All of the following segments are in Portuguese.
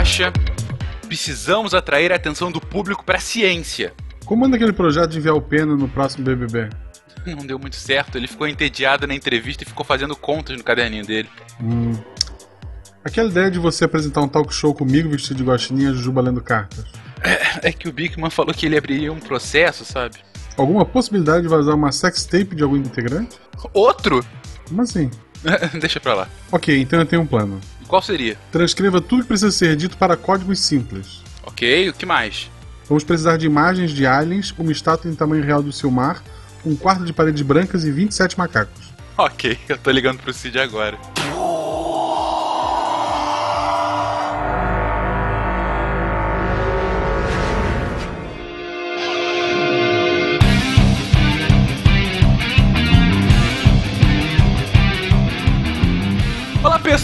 Guacha, precisamos atrair a atenção do público para a ciência. Como anda aquele projeto de enviar o Pena no próximo BBB? Não deu muito certo, ele ficou entediado na entrevista e ficou fazendo contas no caderninho dele. Hum. Aquela ideia de você apresentar um talk show comigo vestido de guaxininha, Jujuba lendo cartas. É, é que o Bigman falou que ele abriria um processo, sabe? Alguma possibilidade de vazar uma sex tape de algum integrante? Outro? Como assim? Deixa pra lá. Ok, então eu tenho um plano. Qual seria? Transcreva tudo que precisa ser dito para códigos simples. Ok, o que mais? Vamos precisar de imagens de aliens, uma estátua em tamanho real do Silmar, um quarto de paredes brancas e 27 macacos. Ok, eu tô ligando pro Cid agora.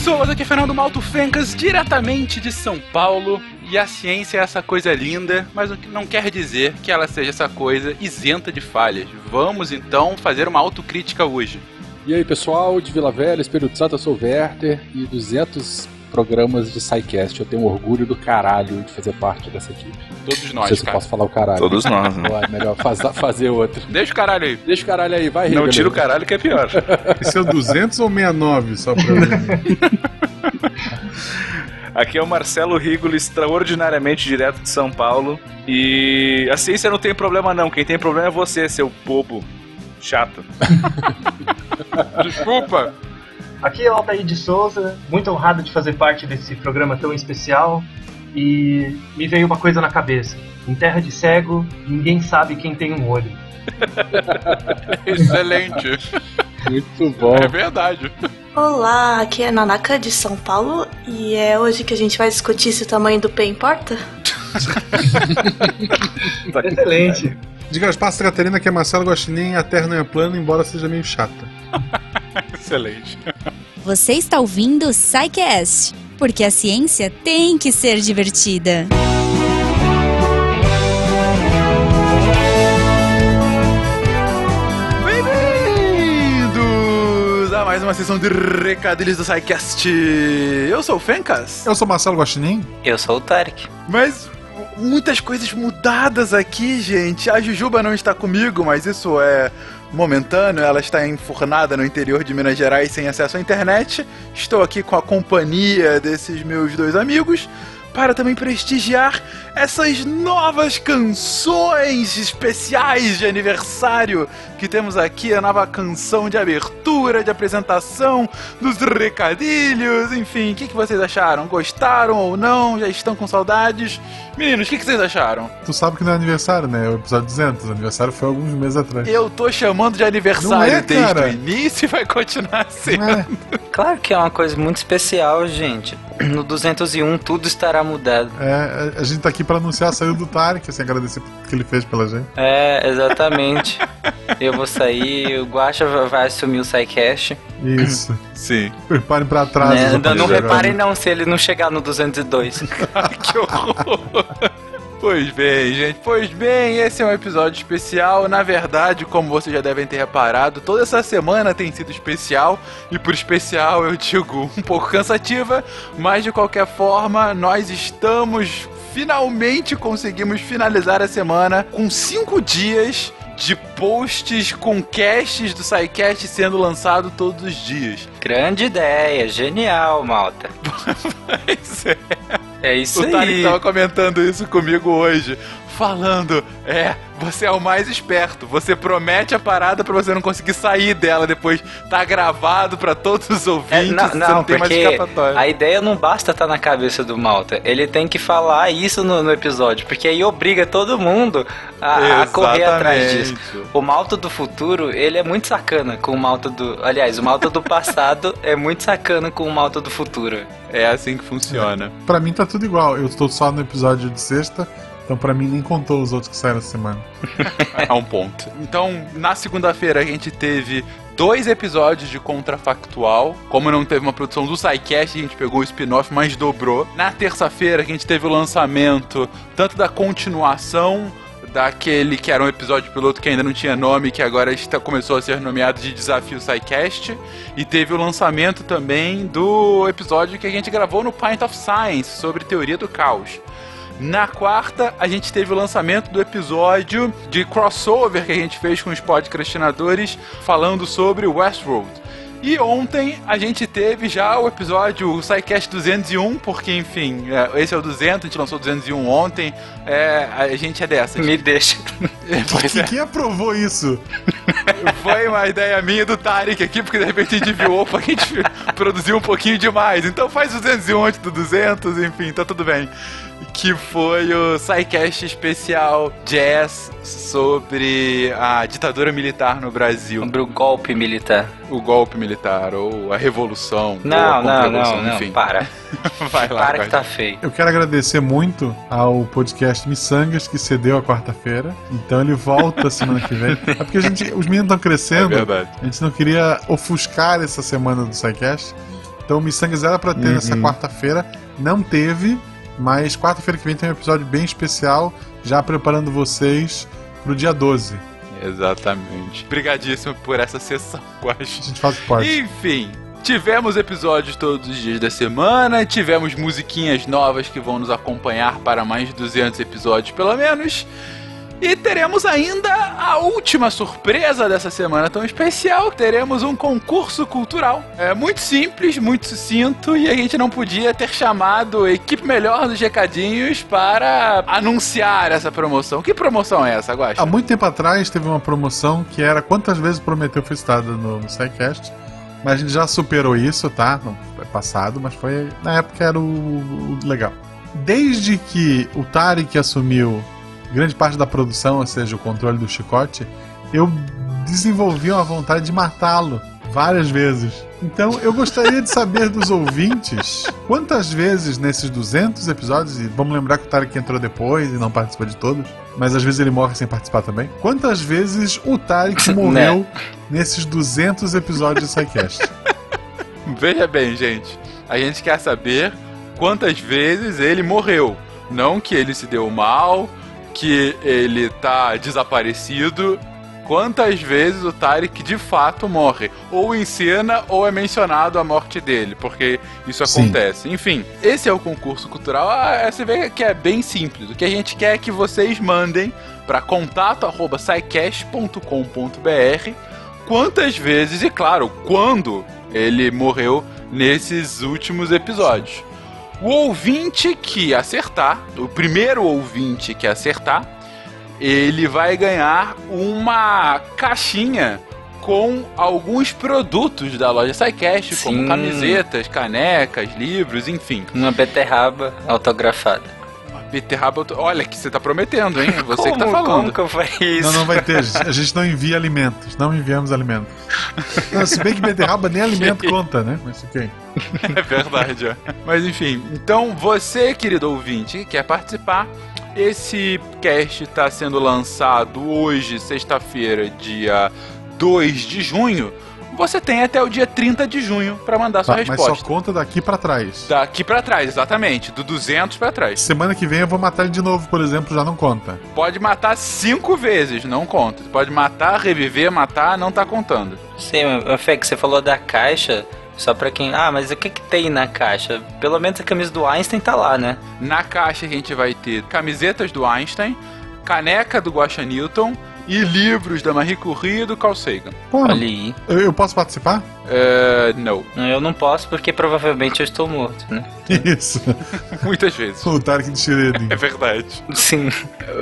Pessoas, aqui é Fernando Malto Fencas, diretamente de São Paulo. E a ciência é essa coisa linda, mas não quer dizer que ela seja essa coisa isenta de falhas. Vamos então fazer uma autocrítica hoje. E aí pessoal, de Vila Velha, Espírito Santo, eu sou o Werther e 200 programas de SciCast. Eu tenho um orgulho do caralho de fazer parte dessa equipe. Todos Não nós, sei se eu posso falar o caralho. Todos nós, né? Ou é melhor faz- fazer outro. Deixa o caralho aí. Deixa o caralho aí, vai, Não tira o caralho que é pior. Esse é o 200 ou 69, só pra... Aqui é o Marcelo Rigolo, extraordinariamente direto de São Paulo. E a ciência não tem problema não, quem tem problema é você, seu bobo. Chato. Desculpa. Aqui é o Altair de Souza, muito honrado de fazer parte desse programa tão especial. E me veio uma coisa na cabeça: em terra de cego, ninguém sabe quem tem um olho. Excelente. Muito bom. É verdade. Olá, aqui é Nanaka de São Paulo e é hoje que a gente vai discutir se o tamanho do pé importa? Excelente! Diga as passas, Catarina, que é Marcelo Guaxinim e a Terra não é plana, embora seja meio chata. Excelente. Você está ouvindo o SciCast, porque a ciência tem que ser divertida. Bem-vindos a mais uma sessão de recadilhos do SciCast. Eu sou o Fencas, Eu sou Marcelo Guaxinim. Eu sou o Tarek. mas muitas coisas mudadas aqui, gente. A Jujuba não está comigo, mas isso é momentâneo. Ela está enfurnada no interior de Minas Gerais sem acesso à internet. Estou aqui com a companhia desses meus dois amigos para também prestigiar essas novas canções especiais de aniversário que temos aqui, a nova canção de abertura, de apresentação dos recadilhos, enfim, o que, que vocês acharam? Gostaram ou não? Já estão com saudades? Meninos, o que, que vocês acharam? Tu sabe que não é aniversário, né? É o episódio 200. O aniversário foi alguns meses atrás. Eu tô chamando de aniversário Não é, desde cara. o início e vai continuar sendo. Não é? Claro que é uma coisa muito especial, gente. No 201 tudo estará mudado. É, a gente tá aqui pra anunciar a saída do Tarek, assim, agradecer por tudo que ele fez pela gente. É, exatamente. Eu vou sair, o Guacha vai assumir o SciCast. Isso. Sim. Preparem pra trás. Né? Não, não reparem não se ele não chegar no 202. que horror! Pois bem, gente, pois bem, esse é um episódio especial. Na verdade, como vocês já devem ter reparado, toda essa semana tem sido especial, e por especial eu digo um pouco cansativa, mas de qualquer forma, nós estamos finalmente conseguimos finalizar a semana com cinco dias de posts com casts do SciCast sendo lançado todos os dias. Grande ideia, genial, malta. Pois é. É isso O Tarek aí. tava comentando isso comigo hoje. Falando, é, você é o mais esperto. Você promete a parada pra você não conseguir sair dela depois. Tá gravado pra todos os É, ouvintes. não, você não, não tem mais porque escapatória. a ideia não basta estar na cabeça do Malta. Ele tem que falar isso no, no episódio, porque aí obriga todo mundo a, a correr atrás disso. O Malta do futuro, ele é muito sacana com o Malta do. Aliás, o Malta do passado é muito sacana com o Malta do futuro. É assim que funciona. Pra mim tá tudo igual. Eu estou só no episódio de sexta, então pra mim nem contou os outros que saíram essa semana. a um ponto. Então, na segunda-feira a gente teve dois episódios de Contrafactual. Como não teve uma produção do SciCast, a gente pegou o spin-off, mas dobrou. Na terça-feira a gente teve o lançamento tanto da continuação daquele que era um episódio piloto que ainda não tinha nome, que agora está, começou a ser nomeado de Desafio SciCast. E teve o lançamento também do episódio que a gente gravou no Pint of Science sobre teoria do caos. Na quarta, a gente teve o lançamento do episódio de crossover que a gente fez com os podcastinadores falando sobre Westworld. E ontem a gente teve já o episódio, o SciCast 201, porque enfim, é, esse é o 200, a gente lançou o 201 ontem, é, a gente é dessa. Me deixa. Pois é. Quem aprovou isso? Foi uma ideia minha do Tarek aqui, porque de repente a gente viu, opa, a gente produziu um pouquinho demais. Então faz o 201 antes do 200, enfim, tá tudo bem. Que foi o SciCast especial Jazz sobre a ditadura militar no Brasil. Sobre o golpe militar. O golpe militar, ou a revolução. ou Não, a não, não, não. enfim. Para. Vai lá, Para que tá feio. Eu quero agradecer muito ao podcast Missangas que cedeu a quarta-feira. Então ele volta semana que vem. É porque a gente, os meninos estão É crescendo. verdade. a gente não queria ofuscar essa semana do SciCast. Então o Missangas era pra ter Uhum. nessa quarta-feira. Não teve, mas quarta-feira que vem tem um episódio bem especial, já preparando vocês pro dia 12. Exatamente. Obrigadíssimo por essa sessão, A Guache. gente faz pode. Enfim, tivemos episódios todos os dias da semana, tivemos musiquinhas novas que vão nos acompanhar para mais de 200 episódios, pelo menos. E teremos ainda a última surpresa dessa semana tão especial. Teremos um concurso cultural. É muito simples, muito sucinto, e a gente não podia ter chamado a equipe melhor dos recadinhos para anunciar essa promoção. Que promoção é essa, Guaxa? Há muito tempo atrás teve uma promoção que era quantas vezes Prometeu foi citada no, no SciCast. Mas a gente já superou isso, tá? Não é passado, mas foi. Na época era o, o legal. Desde que o Tarek assumiu grande parte da produção, ou seja, o controle do chicote, eu desenvolvi uma vontade de matá-lo várias vezes. Então eu gostaria de saber dos ouvintes quantas vezes nesses 200 episódios, e vamos lembrar que o Tarek entrou depois e não participou de todos, mas às vezes ele morre sem participar também. Quantas vezes o Tarek morreu nesses 200 episódios de SciCast? Veja bem, gente. A gente quer saber quantas vezes ele morreu. Não que ele se deu mal, que ele tá desaparecido. Quantas vezes o Tarek de fato morre? Ou em cena, ou é mencionado a morte dele, porque isso Sim. acontece. Enfim, esse é o concurso cultural. Ah, você vê que é bem simples. O que a gente quer é que vocês mandem para contato.sicast.com.br quantas vezes e, claro, quando ele morreu nesses últimos episódios. O ouvinte que acertar, o primeiro ouvinte que acertar, ele vai ganhar uma caixinha com alguns produtos da loja SciCast, como camisetas, canecas, livros, enfim. Uma beterraba autografada. Beterraba, olha que você tá prometendo, hein? Você que tá Como- falando. Como que eu faria isso? Não, não vai ter. A gente não envia alimentos. Não enviamos alimentos. Não, se bem que beterraba nem alimento conta, né? Mas ok. É verdade, ó. Mas enfim, então você, querido ouvinte, que quer participar, esse cast está sendo lançado hoje, sexta-feira, dia 2 de junho. Você tem até o dia 30 de junho para mandar sua Tá, mas resposta. só conta daqui pra trás. Daqui pra trás, exatamente, do 200 pra trás. Semana que vem eu vou matar ele de novo, por exemplo, já não conta. Pode matar cinco vezes, não conta. Pode matar, reviver, matar, não tá contando. Sim, mas, Fê, que você falou da caixa, só pra quem. Ah, mas o que que tem na caixa? Pelo menos a camisa do Einstein tá lá, né? Na caixa a gente vai ter camisetas do Einstein, caneca do Guaxa Newton e livros da Marie Curie e do Carl Sagan. Pô, Olha aí. eu, eu posso participar? Não, Não, Eu não posso porque provavelmente eu estou morto, né? Isso. muitas vezes. o Tarek de Shredder. É verdade. Sim.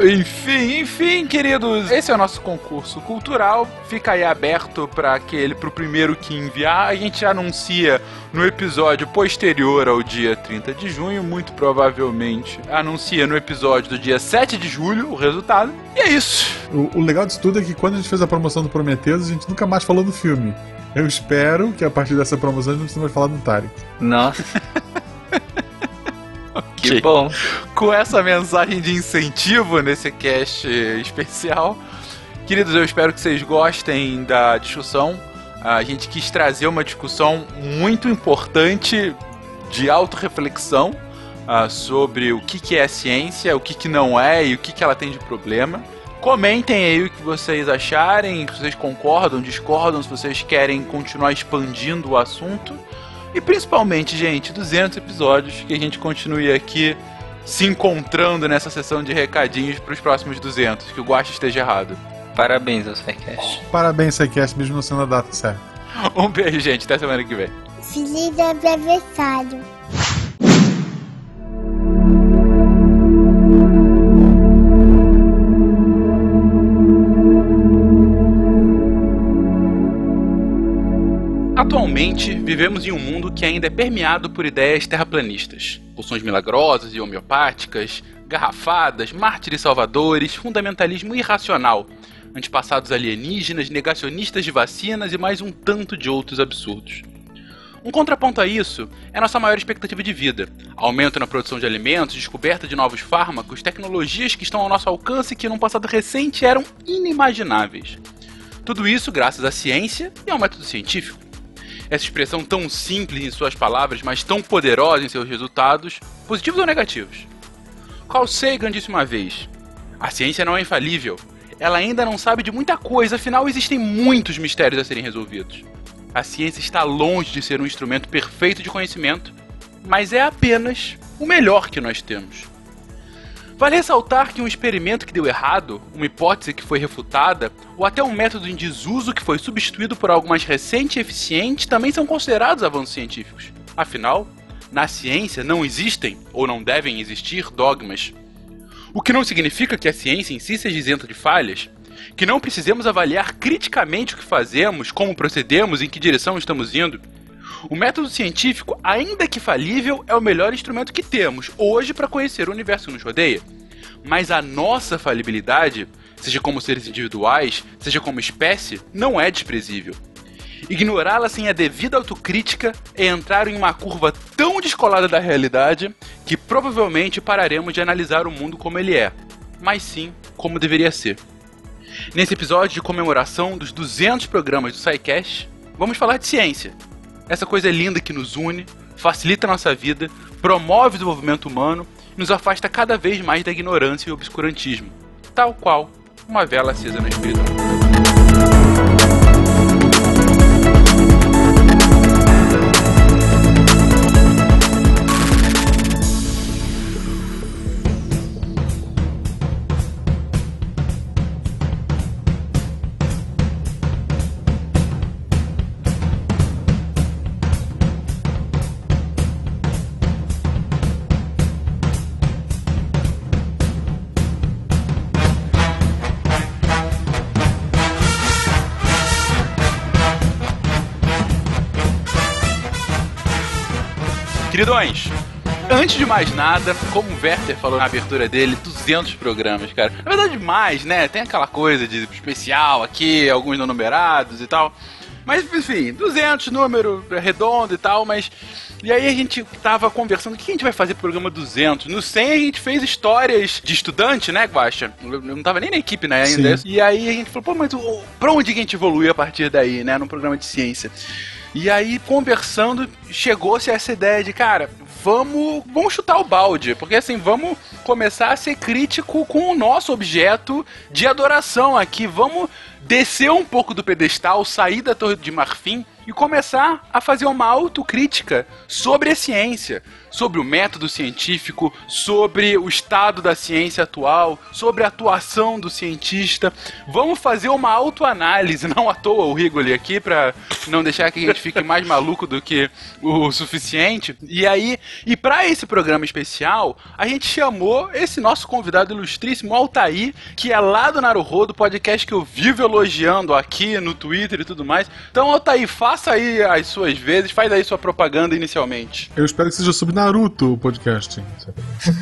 Enfim, enfim, queridos, esse é o nosso concurso cultural. Fica aí aberto para aquele, pro primeiro que enviar. A gente anuncia no episódio posterior ao dia 30 de junho, muito provavelmente anuncia no episódio do dia 7 de julho o resultado. E é isso. O, o legal disso tudo é que quando a gente fez a promoção do Prometheus, a gente nunca mais falou do filme. Eu espero que a partir dessa promoção a gente não precise mais falar do Tarek. Nossa. Ok. Que bom. com essa mensagem de incentivo nesse cast especial. Queridos, eu espero que vocês gostem da discussão. A gente quis trazer uma discussão muito importante de autorreflexão ah, sobre o que, que é ciência, o que, que não é e o que, que ela tem de problema. Comentem aí o que vocês acharem, se vocês concordam, discordam, se vocês querem continuar expandindo o assunto. E principalmente, gente, 200 episódios, que a gente continue aqui se encontrando nessa sessão de recadinhos para os próximos 200, que o Guache esteja errado. Parabéns ao SciCast. Parabéns, SciCast, mesmo não sendo a data certa. Um beijo, gente. Até semana que vem. Feliz aniversário. Atualmente, vivemos em um mundo que ainda é permeado por ideias terraplanistas, poções milagrosas e homeopáticas, garrafadas, mártires salvadores, fundamentalismo irracional, antepassados alienígenas, negacionistas de vacinas e mais um tanto de outros absurdos. Um contraponto a isso é nossa maior expectativa de vida, aumento na produção de alimentos, descoberta de novos fármacos, tecnologias que estão ao nosso alcance e que num passado recente eram inimagináveis. Tudo isso graças à ciência e ao método científico. Essa expressão tão simples em suas palavras, mas tão poderosa em seus resultados, positivos ou negativos. Carl Sagan disse uma vez: A ciência não é infalível. Ela ainda não sabe de muita coisa, afinal existem muitos mistérios a serem resolvidos. A ciência está longe de ser um instrumento perfeito de conhecimento, mas é apenas o melhor que nós temos. Vale ressaltar que um experimento que deu errado, uma hipótese que foi refutada, ou até um método em desuso que foi substituído por algo mais recente e eficiente também são considerados avanços científicos. Afinal, na ciência não existem, ou não devem existir, dogmas. O que não significa que a ciência em si seja isenta de falhas, que não precisemos avaliar criticamente o que fazemos, como procedemos, em que direção estamos indo. O método científico, ainda que falível, é o melhor instrumento que temos hoje para conhecer o universo que nos rodeia. Mas a nossa falibilidade, seja como seres individuais, seja como espécie, não é desprezível. Ignorá-la sem a devida autocrítica é entrar em uma curva tão descolada da realidade que provavelmente pararemos de analisar o mundo como ele é, mas sim como deveria ser. Nesse episódio de comemoração dos 200 programas do SciCast, vamos falar de ciência. Essa coisa linda que nos une, facilita a nossa vida, promove o desenvolvimento humano e nos afasta cada vez mais da ignorância e obscurantismo, tal qual uma vela acesa na escuridão. Queridões, antes de mais nada, como o Werther falou na abertura dele, 200 programas, cara. Na verdade, mais, né? Tem aquela coisa de especial aqui, alguns não numerados e tal. Mas, enfim, 200, número redondo e tal, mas... E aí a gente tava conversando, o que a gente vai fazer pro programa 200? No 100 a gente fez histórias de estudante, né, Guaxa? Eu não tava nem na equipe, né, ainda. Sim. E aí a gente falou, pô, mas pra onde que a gente evolui a partir daí, né, num programa de ciência? E aí, conversando, chegou-se essa ideia de, cara, vamos, vamos chutar o balde, porque assim, vamos começar a ser crítico com o nosso objeto de adoração aqui, vamos descer um pouco do pedestal, sair da Torre de Marfim e começar a fazer uma autocrítica sobre a ciência, sobre o método científico, sobre o estado da ciência atual, sobre a atuação do cientista. Vamos fazer uma autoanálise, não à toa o Rigoli aqui, para não deixar que a gente fique mais maluco do que o suficiente. E aí, e para esse programa especial, a gente chamou esse nosso convidado ilustríssimo, Altair, que é lá do Naruhodo, podcast que eu vivo elogiando aqui no Twitter e tudo mais. Então, Altair, faça aí as suas vezes, faz aí sua propaganda inicialmente. Eu espero que seja sobre Naruto o podcast.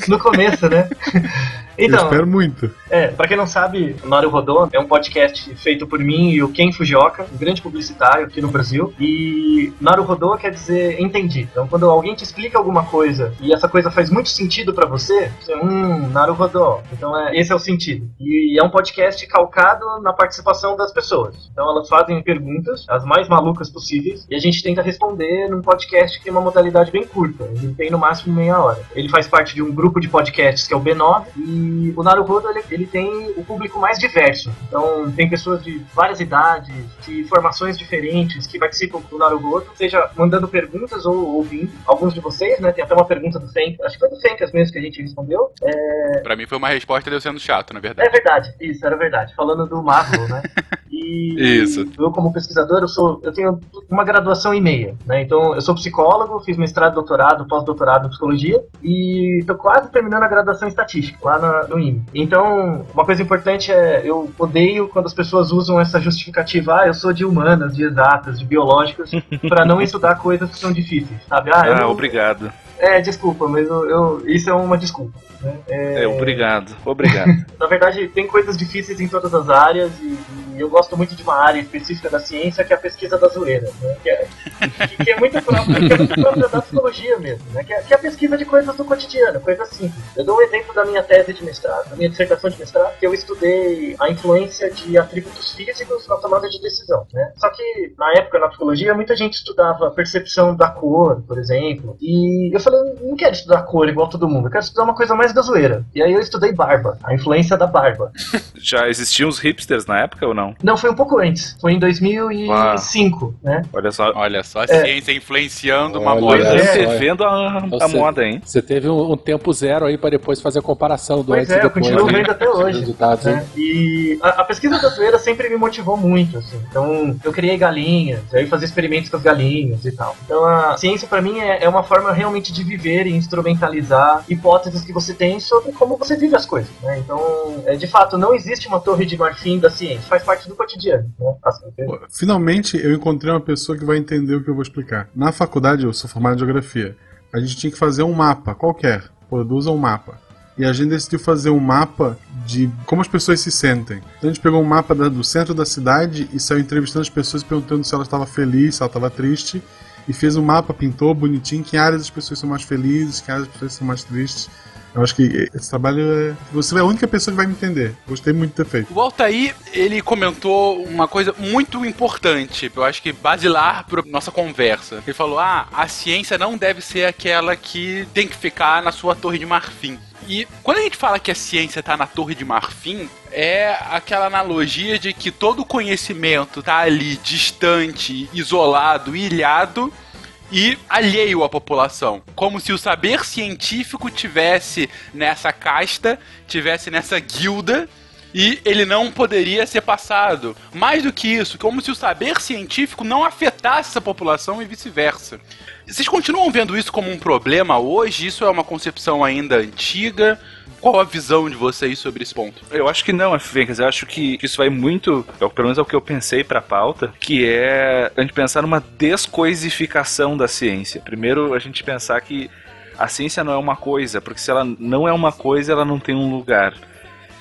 No começo, né? Então, eu espero muito. É, pra quem não sabe, o Naru Rodô é um podcast feito por mim e o Ken Fujioka, um grande publicitário aqui no Brasil. E Naru Rodô quer dizer entendi. Então, quando alguém te explica alguma coisa e essa coisa faz muito sentido para você, você, hum, Naru Rodô. Então, é, esse é o sentido. E é um podcast calcado na participação das pessoas. Então, elas fazem perguntas, as mais malucas possíveis e a gente tenta responder num podcast que tem uma modalidade bem curta. Tem no máximo meia hora. Ele faz parte de um grupo de podcasts que é o B9 e o Naruhodo ele, ele tem o público mais diverso. Então tem pessoas de várias idades, de formações diferentes que participam do Naruhodo, seja mandando perguntas ou ouvindo. Alguns de vocês, né? Tem até uma pergunta do Fenk, acho que foi do Fencas mesmo que a gente respondeu. É... Pra mim foi uma resposta de eu sendo chato, na verdade. É verdade, isso, era verdade. Falando do Marvel, né? E Isso. eu, como pesquisador, eu sou, eu tenho uma graduação e meia, né? Então, eu sou psicólogo, fiz mestrado, doutorado, pós-doutorado em psicologia e estou quase terminando a graduação em estatística lá na, no IME. Então, uma coisa importante é, eu odeio quando as pessoas usam essa justificativa, ah, eu sou de humanas, de exatas, de biológicas, para não estudar coisas que são difíceis, sabe? Ah, Ah, não- obrigado. É, desculpa, mas eu, eu- isso é uma desculpa. Né? É, obrigado. Obrigado. Na verdade, tem coisas difíceis em todas as áreas e, e eu gosto muito de uma área específica da ciência que é a pesquisa da zoeira, né? que, é, que- é muito própria, que é muito própria da psicologia mesmo, né? que, é, que é a pesquisa de coisas do cotidiano, coisas simples. Eu dou um exemplo da minha tese de mestrado, da minha dissertação de mestrado, que eu estudei a influência de atributos físicos na tomada de decisão. Né? Só que na época na psicologia muita gente estudava percepção da cor, por exemplo, e eu falei, não quero estudar cor igual todo mundo, eu quero estudar uma coisa mais da zoeira. E aí eu estudei barba, a influência da barba. Já existiam os hipsters na época ou não? Não, foi um pouco antes. Foi em 2005, né? Olha só. Olha só a É. ciência influenciando uma Olha moda. só. Antevendo a, a Você- moda, hein? Você teve um, um tempo zero aí pra depois fazer a comparação do Pois antes é, e eu depois. continuo né? vendo até hoje. Resultados, né? E a, a pesquisa da zoeira sempre me motivou muito, assim. Então, eu criei galinhas, aí fazia experimentos com as galinhas e tal. Então, a ciência pra mim é, é uma forma realmente de viver e instrumentalizar hipóteses que você tem sobre como você vive as coisas, né? Então, é, de fato, não existe uma torre de marfim da ciência, faz parte do cotidiano, né? Assim, Finalmente eu encontrei uma pessoa que vai entender o que eu vou explicar. Na faculdade, eu sou formado em geografia. A gente tinha que fazer um mapa qualquer. Produza um mapa. E a gente decidiu fazer um mapa de como as pessoas se sentem. Então a gente pegou um mapa do centro da cidade e saiu entrevistando as pessoas perguntando se ela estava feliz, se ela estava triste. E fez um mapa, pintou bonitinho, que áreas as pessoas são mais felizes, que áreas as pessoas são mais tristes. Eu acho que esse trabalho é. Você é a única pessoa que vai me entender. Gostei muito de ter feito. O Altair, ele comentou uma coisa muito importante, eu acho que basilar para nossa conversa. Ele falou: ah, a ciência não deve ser aquela que tem que ficar na sua torre de marfim. E quando a gente fala que a ciência está na torre de marfim, é aquela analogia de que todo conhecimento está ali distante, isolado, ilhado e alheio à população. Como se o saber científico tivesse nessa casta, tivesse nessa guilda e ele não poderia ser passado. Mais do que isso, como se o saber científico não afetasse essa população e vice-versa. Vocês continuam vendo isso como um problema hoje? Isso é uma concepção ainda antiga? Qual a visão de vocês sobre esse ponto? Eu acho que não, Fencas. Eu acho que isso vai muito, pelo menos é o que eu pensei pra pauta, que é a gente pensar numa descoisificação da ciência. Primeiro, a gente pensar que a ciência não é uma coisa, porque se ela não é uma coisa, ela não tem um lugar.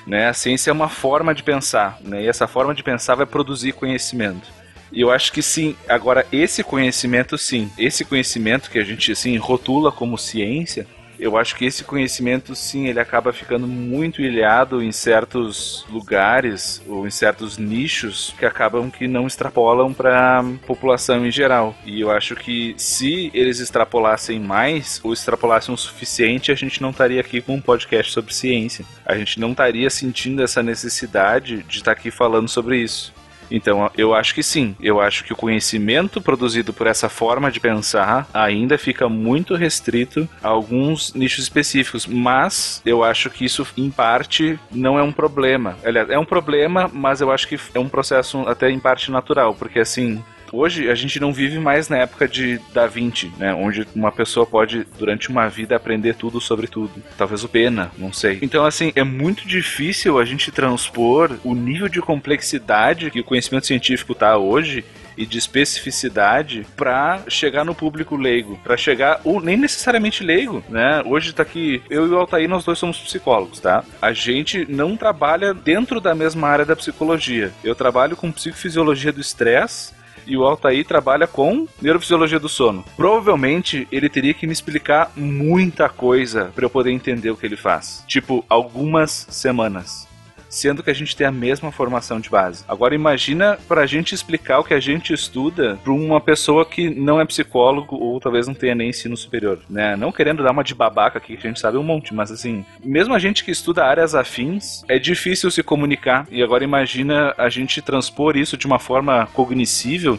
Né? A ciência é uma forma de pensar, né? e essa forma de pensar vai produzir conhecimento. E eu acho que sim. Agora, esse conhecimento, sim. Esse conhecimento que a gente assim, rotula como ciência, eu acho que esse conhecimento, sim, ele acaba ficando muito ilhado em certos lugares ou em certos nichos que acabam que não extrapolam para população em geral. E eu acho que se eles extrapolassem mais ou extrapolassem o suficiente, a gente não estaria aqui com um podcast sobre ciência. A gente não estaria sentindo essa necessidade de estar aqui falando sobre isso. Então, eu acho que sim. Eu acho que o conhecimento produzido por essa forma de pensar ainda fica muito restrito a alguns nichos específicos, mas eu acho que isso, em parte, não é um problema. Aliás, é um problema, mas eu acho que é um processo até em parte natural, porque assim. Hoje a gente não vive mais na época de Da Vinci, né? Onde uma pessoa pode, durante uma vida, aprender tudo sobre tudo. Talvez o Pena, não sei. Então, assim, é muito difícil a gente transpor o nível de complexidade que o conhecimento científico tá hoje e de especificidade para chegar no público leigo, para chegar ou nem necessariamente leigo, né? Hoje tá aqui eu e o Altair nós dois somos psicólogos, tá? A gente não trabalha dentro da mesma área da psicologia. Eu trabalho com psicofisiologia do estresse e o Altair trabalha com neurofisiologia do sono. Provavelmente ele teria que me explicar muita coisa para eu poder entender o que ele faz. Tipo, algumas semanas. Sendo que a gente tem a mesma formação de base. Agora imagina pra gente explicar o que a gente estuda pra uma pessoa que não é psicólogo ou talvez não tenha nem ensino superior, né? Não querendo dar uma de babaca aqui, que a gente sabe um monte, mas assim, mesmo a gente que estuda áreas afins, é difícil se comunicar. E agora imagina a gente transpor isso de uma forma cognoscível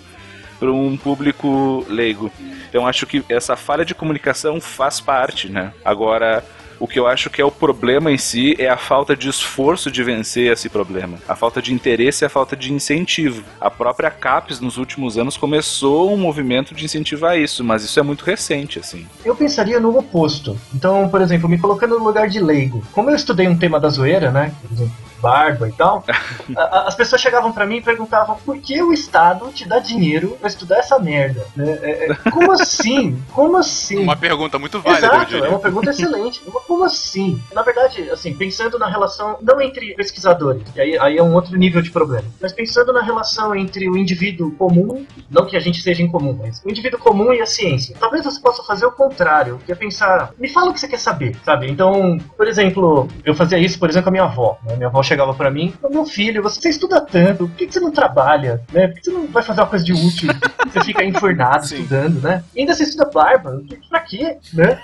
para um público leigo. Então acho que essa falha de comunicação faz parte, né? Agora o que eu acho que é o problema em si é a falta de esforço de vencer esse problema. A falta de interesse e a falta de incentivo. A própria CAPES, nos últimos anos, começou um movimento de incentivar isso, mas isso é muito recente, assim. Eu pensaria no oposto. Então, por exemplo, me colocando no lugar de leigo. Como eu estudei um tema da zoeira, né? Barba e tal, a, as pessoas chegavam para mim e perguntavam por que o Estado te dá dinheiro pra estudar essa merda? Né? É, é, como assim? Como assim? Uma pergunta muito válida, Exato, é uma pergunta excelente. Como assim? Na verdade, assim, pensando na relação, não entre pesquisadores, e aí, aí é um outro nível de problema, mas pensando na relação entre o indivíduo comum, não que a gente seja incomum, mas o indivíduo comum e a ciência. Talvez você possa fazer o contrário, que é pensar, me fala o que você quer saber, sabe? Então, por exemplo, eu fazia isso, por exemplo, com a minha avó. Né? Minha avó chegava para mim, meu filho, você estuda tanto, por que você não trabalha? Né? Por que você não vai fazer uma coisa de útil? você fica enfornado estudando, né? E ainda você estuda barba, pra quê? Né?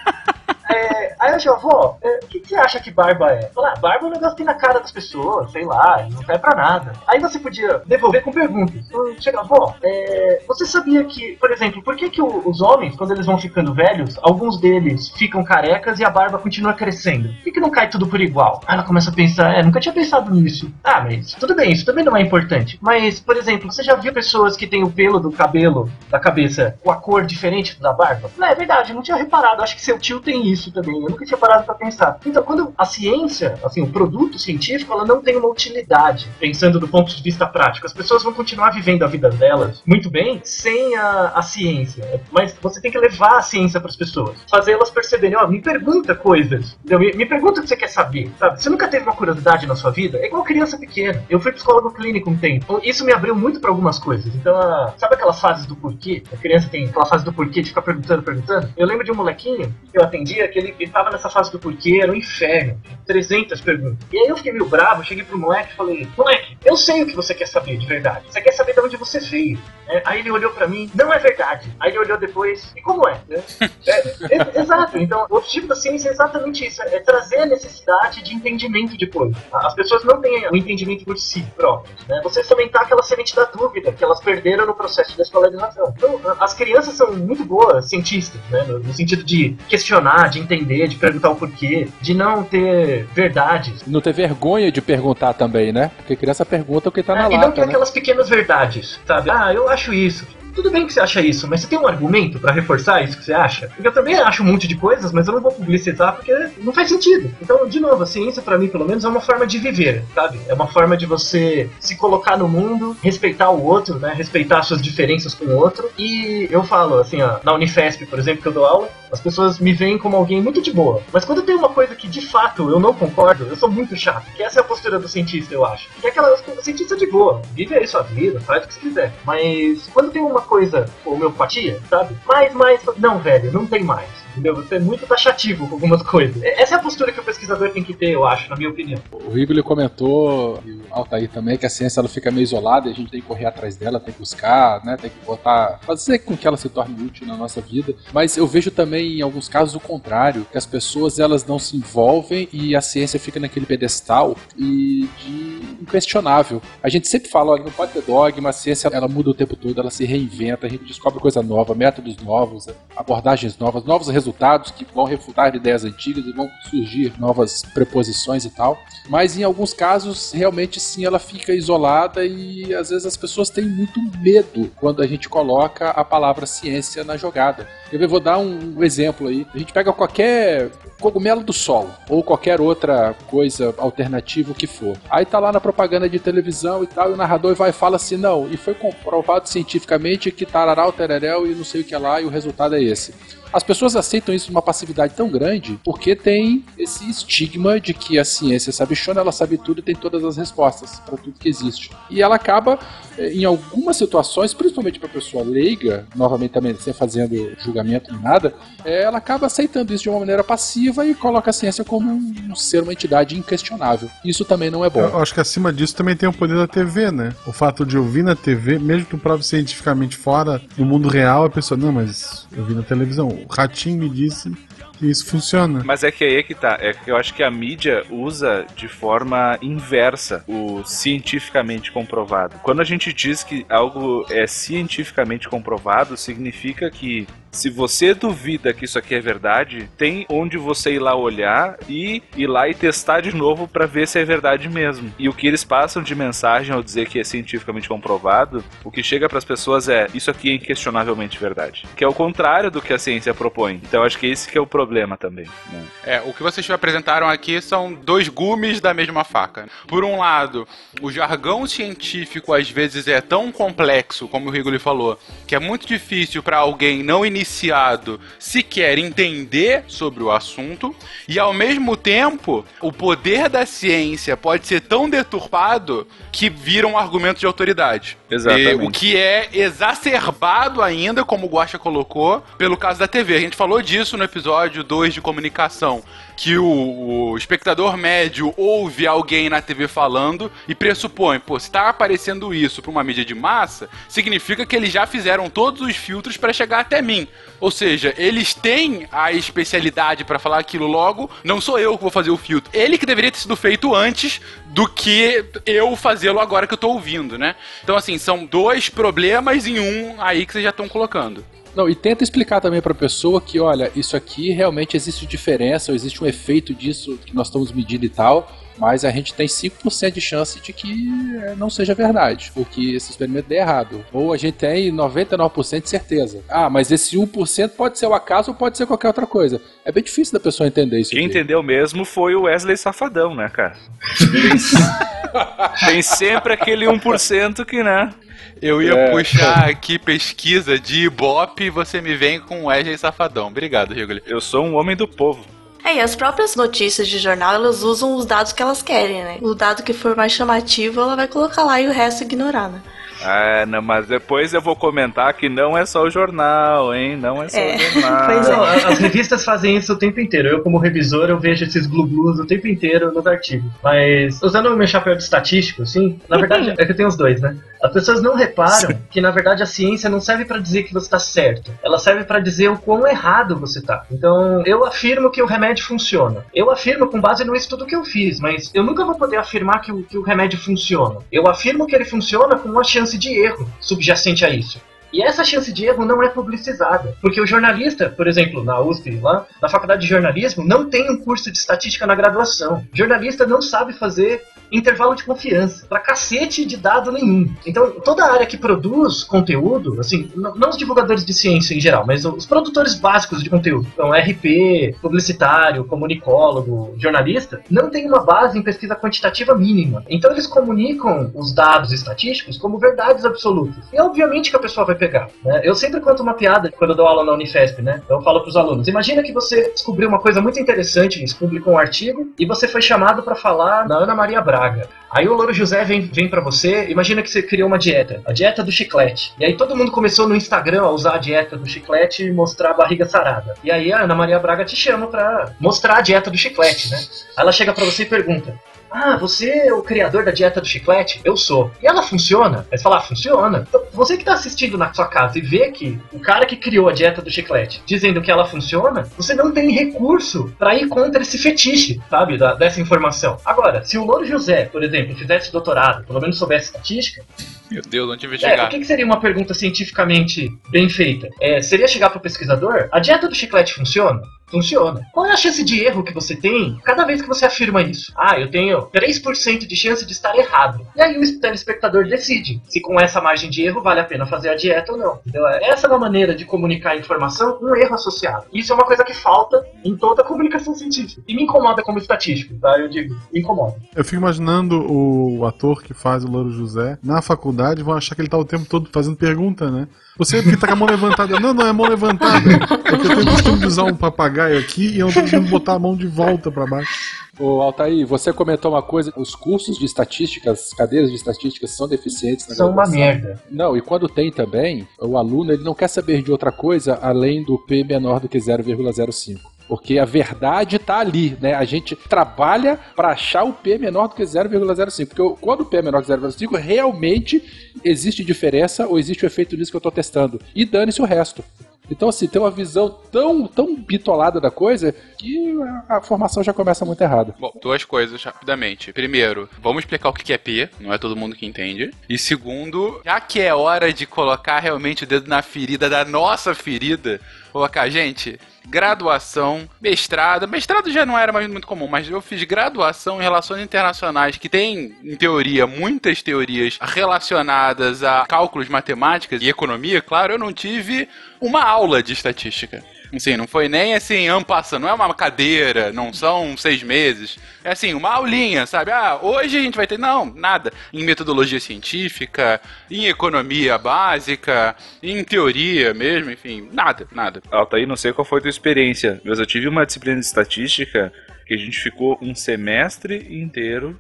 É, aí eu digo, avó, é, o que, que você acha que barba é? Falar, ah, barba é um negócio que tem na cara das pessoas, sei lá, não serve pra nada. Aí você podia devolver com perguntas. Então, chega, avó, é, você sabia que, por exemplo, por que, que os homens, quando eles vão ficando velhos, alguns deles ficam carecas e a barba continua crescendo? Por que, que não cai tudo por igual? Aí ela começa a pensar, é, nunca tinha pensado nisso. Ah, mas tudo bem, isso também não é importante. Mas, por exemplo, você já viu pessoas que têm o pelo do cabelo, da cabeça, com a cor diferente da barba? Não, é verdade, não tinha reparado, acho que seu tio tem isso também. Nunca tinha parado para pensar. Então, quando a ciência, assim, o produto científico, ela não tem uma utilidade, pensando do ponto de vista prático. As pessoas vão continuar vivendo a vida delas muito bem sem a, a ciência. Mas você tem que levar a ciência para as pessoas, fazer elas perceberem, ó, me pergunta coisas. Me, me pergunta o que você quer saber, sabe? Você nunca teve uma curiosidade na sua vida? É igual criança pequena. Eu fui psicólogo clínico um tempo. Então, isso me abriu muito para algumas coisas. Então, a, sabe aquelas fases do porquê? A criança tem aquela fase do porquê de ficar perguntando, perguntando. Eu lembro de um molequinho que eu atendia que ele, ele tava nessa fase do porquê, era um inferno. 300 perguntas. E aí eu fiquei meio bravo, cheguei pro moleque e falei: Moleque, eu sei o que você quer saber de verdade. Você quer saber de onde você veio. É, aí ele olhou para mim: Não é verdade. Aí ele olhou depois: E como é? Né? é, é exato. Então, o objetivo da ciência é exatamente isso: é trazer a necessidade de entendimento depois. As pessoas não têm o entendimento por si próprios. Né? Você fomentar aquela semente da dúvida que elas perderam no processo de escolarização. Então, as crianças são muito boas cientistas, né? no sentido de questionar, de entender de perguntar o porquê, de não ter verdades. Não ter vergonha de perguntar também, né? Porque criança pergunta o que tá na é, lata, E não ter né? aquelas pequenas verdades, sabe? Ah, eu acho isso tudo bem que você acha isso, mas você tem um argumento para reforçar isso que você acha? Porque eu também acho um monte de coisas, mas eu não vou publicitar porque não faz sentido. Então, de novo, a ciência para mim, pelo menos, é uma forma de viver, sabe? É uma forma de você se colocar no mundo, respeitar o outro, né? Respeitar suas diferenças com o outro. E eu falo, assim, ó, na Unifesp, por exemplo, que eu dou aula, as pessoas me veem como alguém muito de boa. Mas quando tem uma coisa que de fato eu não concordo, eu sou muito chato. Que essa é a postura do cientista, eu acho. Que é aquela cientista de boa, vive aí sua vida, faz o que você quiser. Mas quando tem uma coisa, homeopatia, sabe? Mais, mais, não, velho, não tem mais entendeu? Você é muito taxativo com algumas coisas. Essa é a postura que o pesquisador tem que ter, eu acho, na minha opinião. O Rigoli comentou, e o Altair também, que a ciência ela fica meio isolada e a gente tem que correr atrás dela, tem que buscar, né? Tem que botar, fazer com que ela se torne útil na nossa vida. Mas eu vejo também, em alguns casos, o contrário, que as pessoas elas não se envolvem e a ciência fica naquele pedestal e de inquestionável. A gente sempre fala, olha, não pode ter dogma, a ciência ela muda o tempo todo, ela se reinventa, a gente descobre coisa nova, métodos novos, abordagens novas, novos resultados que vão refutar ideias antigas e vão surgir novas preposições e tal. Mas em alguns casos, realmente sim, ela fica isolada e às vezes as pessoas têm muito medo quando a gente coloca a palavra ciência na jogada. Eu vou dar um exemplo aí. A gente pega qualquer cogumelo do sol ou qualquer outra coisa alternativa que for. Aí tá lá na propaganda de televisão e tal, e o narrador vai e fala assim: não, e foi comprovado cientificamente que tararau, tereréu e não sei o que lá, e o resultado é esse. As pessoas aceitam isso numa passividade tão grande porque tem esse estigma de que a ciência sabichona, ela sabe tudo e tem todas as respostas para tudo que existe. E ela acaba, eh, em algumas situações, principalmente para pessoa leiga, novamente também sem fazendo julgamento nem nada, eh, ela acaba aceitando isso de uma maneira passiva e coloca a ciência como um ser, uma entidade inquestionável. Isso também não é bom. Eu acho que acima disso também tem o poder da TV, né? O fato de ouvir na TV, mesmo que tu prove cientificamente fora do mundo real, a pessoa, não, mas eu vi na televisão. O Ratinho me disse que isso funciona. Mas é que aí é que tá. É que eu acho que a mídia usa de forma inversa o cientificamente comprovado. Quando a gente diz que algo é cientificamente comprovado, significa que se você duvida que isso aqui é verdade, tem onde você ir lá olhar e ir lá e testar de novo para ver se é verdade mesmo. E o que eles passam de mensagem ao dizer que é cientificamente comprovado, o que chega para as pessoas é isso aqui é inquestionavelmente verdade, que é o contrário do que a ciência propõe. Então acho que esse que é o problema também. Né? É, o que vocês apresentaram aqui são dois gumes da mesma faca. Por um lado, o jargão científico às vezes é tão complexo, como o Rigoli falou, que é muito difícil para alguém não iniciado sequer entender sobre o assunto, e ao mesmo tempo, o poder da ciência pode ser tão deturpado que vira um argumento de autoridade. Exatamente. E, o que é exacerbado ainda, como o Guaxa colocou, pelo caso da TV. A gente falou disso no episódio 2 de comunicação que o, o, espectador médio ouve alguém na TV falando e pressupõe, pô, se tá aparecendo isso para uma mídia de massa, significa que eles já fizeram todos os filtros para chegar até mim. Ou seja, eles têm a especialidade para falar aquilo logo, não sou eu que vou fazer o filtro. Ele que deveria ter sido feito antes do que eu fazê-lo agora que eu tô ouvindo, né? Então, assim, são dois problemas em um aí que vocês já estão colocando. Não, e tenta explicar também para a pessoa que, olha, isso aqui realmente existe diferença, ou existe um efeito disso que nós estamos medindo e tal, mas a gente tem 5% de chance de que eh, não seja verdade, ou que esse experimento dê errado. Ou a gente tem 99% de certeza. Ah, mas esse 1% pode ser o acaso ou pode ser qualquer outra coisa. É bem difícil da pessoa entender isso. Quem aqui. entendeu mesmo foi o Wesley Safadão, né, cara? Tem, tem sempre aquele 1% que, né? Eu ia é. puxar aqui pesquisa de Ibope e você me vem com Wesley Safadão. Obrigado, Rigoli. Eu sou um homem do povo. É, e as próprias notícias de jornal, elas usam os dados que elas querem, né? O dado que for mais chamativo, ela vai colocar lá e o resto ignorar, né? Ah, não, mas depois eu vou comentar que não é só o jornal, hein? Não é só é. o jornal. Pois é. As revistas fazem isso o tempo inteiro. Eu, como revisor, eu vejo esses glu-glus o tempo inteiro nos artigos. Mas, usando o meu chapéu de estatístico, assim, na verdade, é que eu tenho os dois, né? As pessoas não reparam que, na verdade, a ciência não serve para dizer que você está certo. Ela serve para dizer o quão errado você tá. Então, eu afirmo que o remédio funciona. Eu afirmo com base no estudo que eu fiz, mas eu nunca vou poder afirmar que o, que o remédio funciona. Eu afirmo que ele funciona com uma chance de erro subjacente a isso. E essa chance de erro não é publicizada. Porque o jornalista, por exemplo, na USP, lá, na faculdade de jornalismo, não tem um curso de estatística na graduação. O jornalista não sabe fazer intervalo de confiança, pra cacete de dado nenhum. Então, toda área que produz conteúdo, assim, não os divulgadores de ciência em geral, mas os produtores básicos de conteúdo, então RP, publicitário, comunicólogo, jornalista, não tem uma base em pesquisa quantitativa mínima. Então, eles comunicam os dados estatísticos como verdades absolutas. E obviamente que a pessoa vai pegar. Né? Eu sempre conto uma piada quando dou aula na Unifesp, né? Eu falo para os alunos: imagina que você descobriu uma coisa muito interessante, você publicou um artigo e você foi chamado para falar na Ana Maria Braga. Aí o Louro José vem, vem para você, imagina que você criou uma dieta, a dieta do chiclete. E aí todo mundo começou no Instagram a usar a dieta do chiclete e mostrar a barriga sarada. E aí a Ana Maria Braga te chama pra mostrar a dieta do chiclete, né? Ela chega para você e pergunta: ah, você é o criador da dieta do chiclete? Eu sou. E ela funciona? Aí você fala, ah, funciona. Então, você que está assistindo na sua casa e vê que o cara que criou a dieta do chiclete dizendo que ela funciona, você não tem recurso para ir contra esse fetiche, sabe, da, dessa informação. Agora, se o Louro José, por exemplo, fizesse doutorado, pelo menos soubesse estatística, meu Deus, onde vai chegar? É, o que, que, seria uma pergunta cientificamente bem feita? É, seria chegar para o pesquisador: a dieta do chiclete funciona? Funciona. Qual é a chance de erro que você tem cada vez que você afirma isso? Ah, eu tenho 3% de chance de estar errado. E aí o telespectador decide se com essa margem de erro vale a pena fazer a dieta ou não. Então, essa é uma maneira de comunicar a informação com um erro associado. Isso é uma coisa que falta em toda a comunicação científica. E me incomoda como estatístico, tá? Eu digo, me incomoda. Eu fico imaginando o ator que faz o Louro José na faculdade, vão achar que ele tá o tempo todo fazendo pergunta, né? Você que tá com a mão levantada. Não, não é mão levantada. É que eu tenho costume de usar um papagaio aqui e eu não tô conseguindo botar a mão de volta para baixo. Ô, Altair, você comentou uma coisa: os cursos de estatística, as cadeiras de estatística são deficientes na São uma merda. Não, e quando tem também, o aluno ele não quer saber de outra coisa além do P menor do que 0,05. Porque a verdade está ali, né? A gente trabalha para achar o P menor do que 0,05. Porque quando o P é menor que 0,05, realmente existe diferença ou existe o efeito nisso que eu estou testando. E dane-se o resto. Então, assim, tem uma visão tão, tão bitolada da coisa que a formação já começa muito errada. Bom, duas coisas rapidamente. Primeiro, vamos explicar o que é P, não é todo mundo que entende. E segundo, já que é hora de colocar realmente o dedo na ferida da nossa ferida, colocar, gente, graduação, mestrado. Mestrado já não era mais muito comum, mas eu fiz graduação em relações internacionais, que tem, em teoria, muitas teorias relacionadas a cálculos matemáticos e economia. Claro, eu não tive uma aula de estatística. Assim, não foi nem assim, ampassa, não é uma cadeira, não são seis meses. É assim, uma aulinha, sabe? Ah, hoje a gente vai ter. Não, nada. Em metodologia científica, em economia básica, em teoria mesmo, enfim, nada, nada. Altair, não sei qual foi a tua experiência, mas eu tive uma disciplina de estatística que a gente ficou um semestre inteiro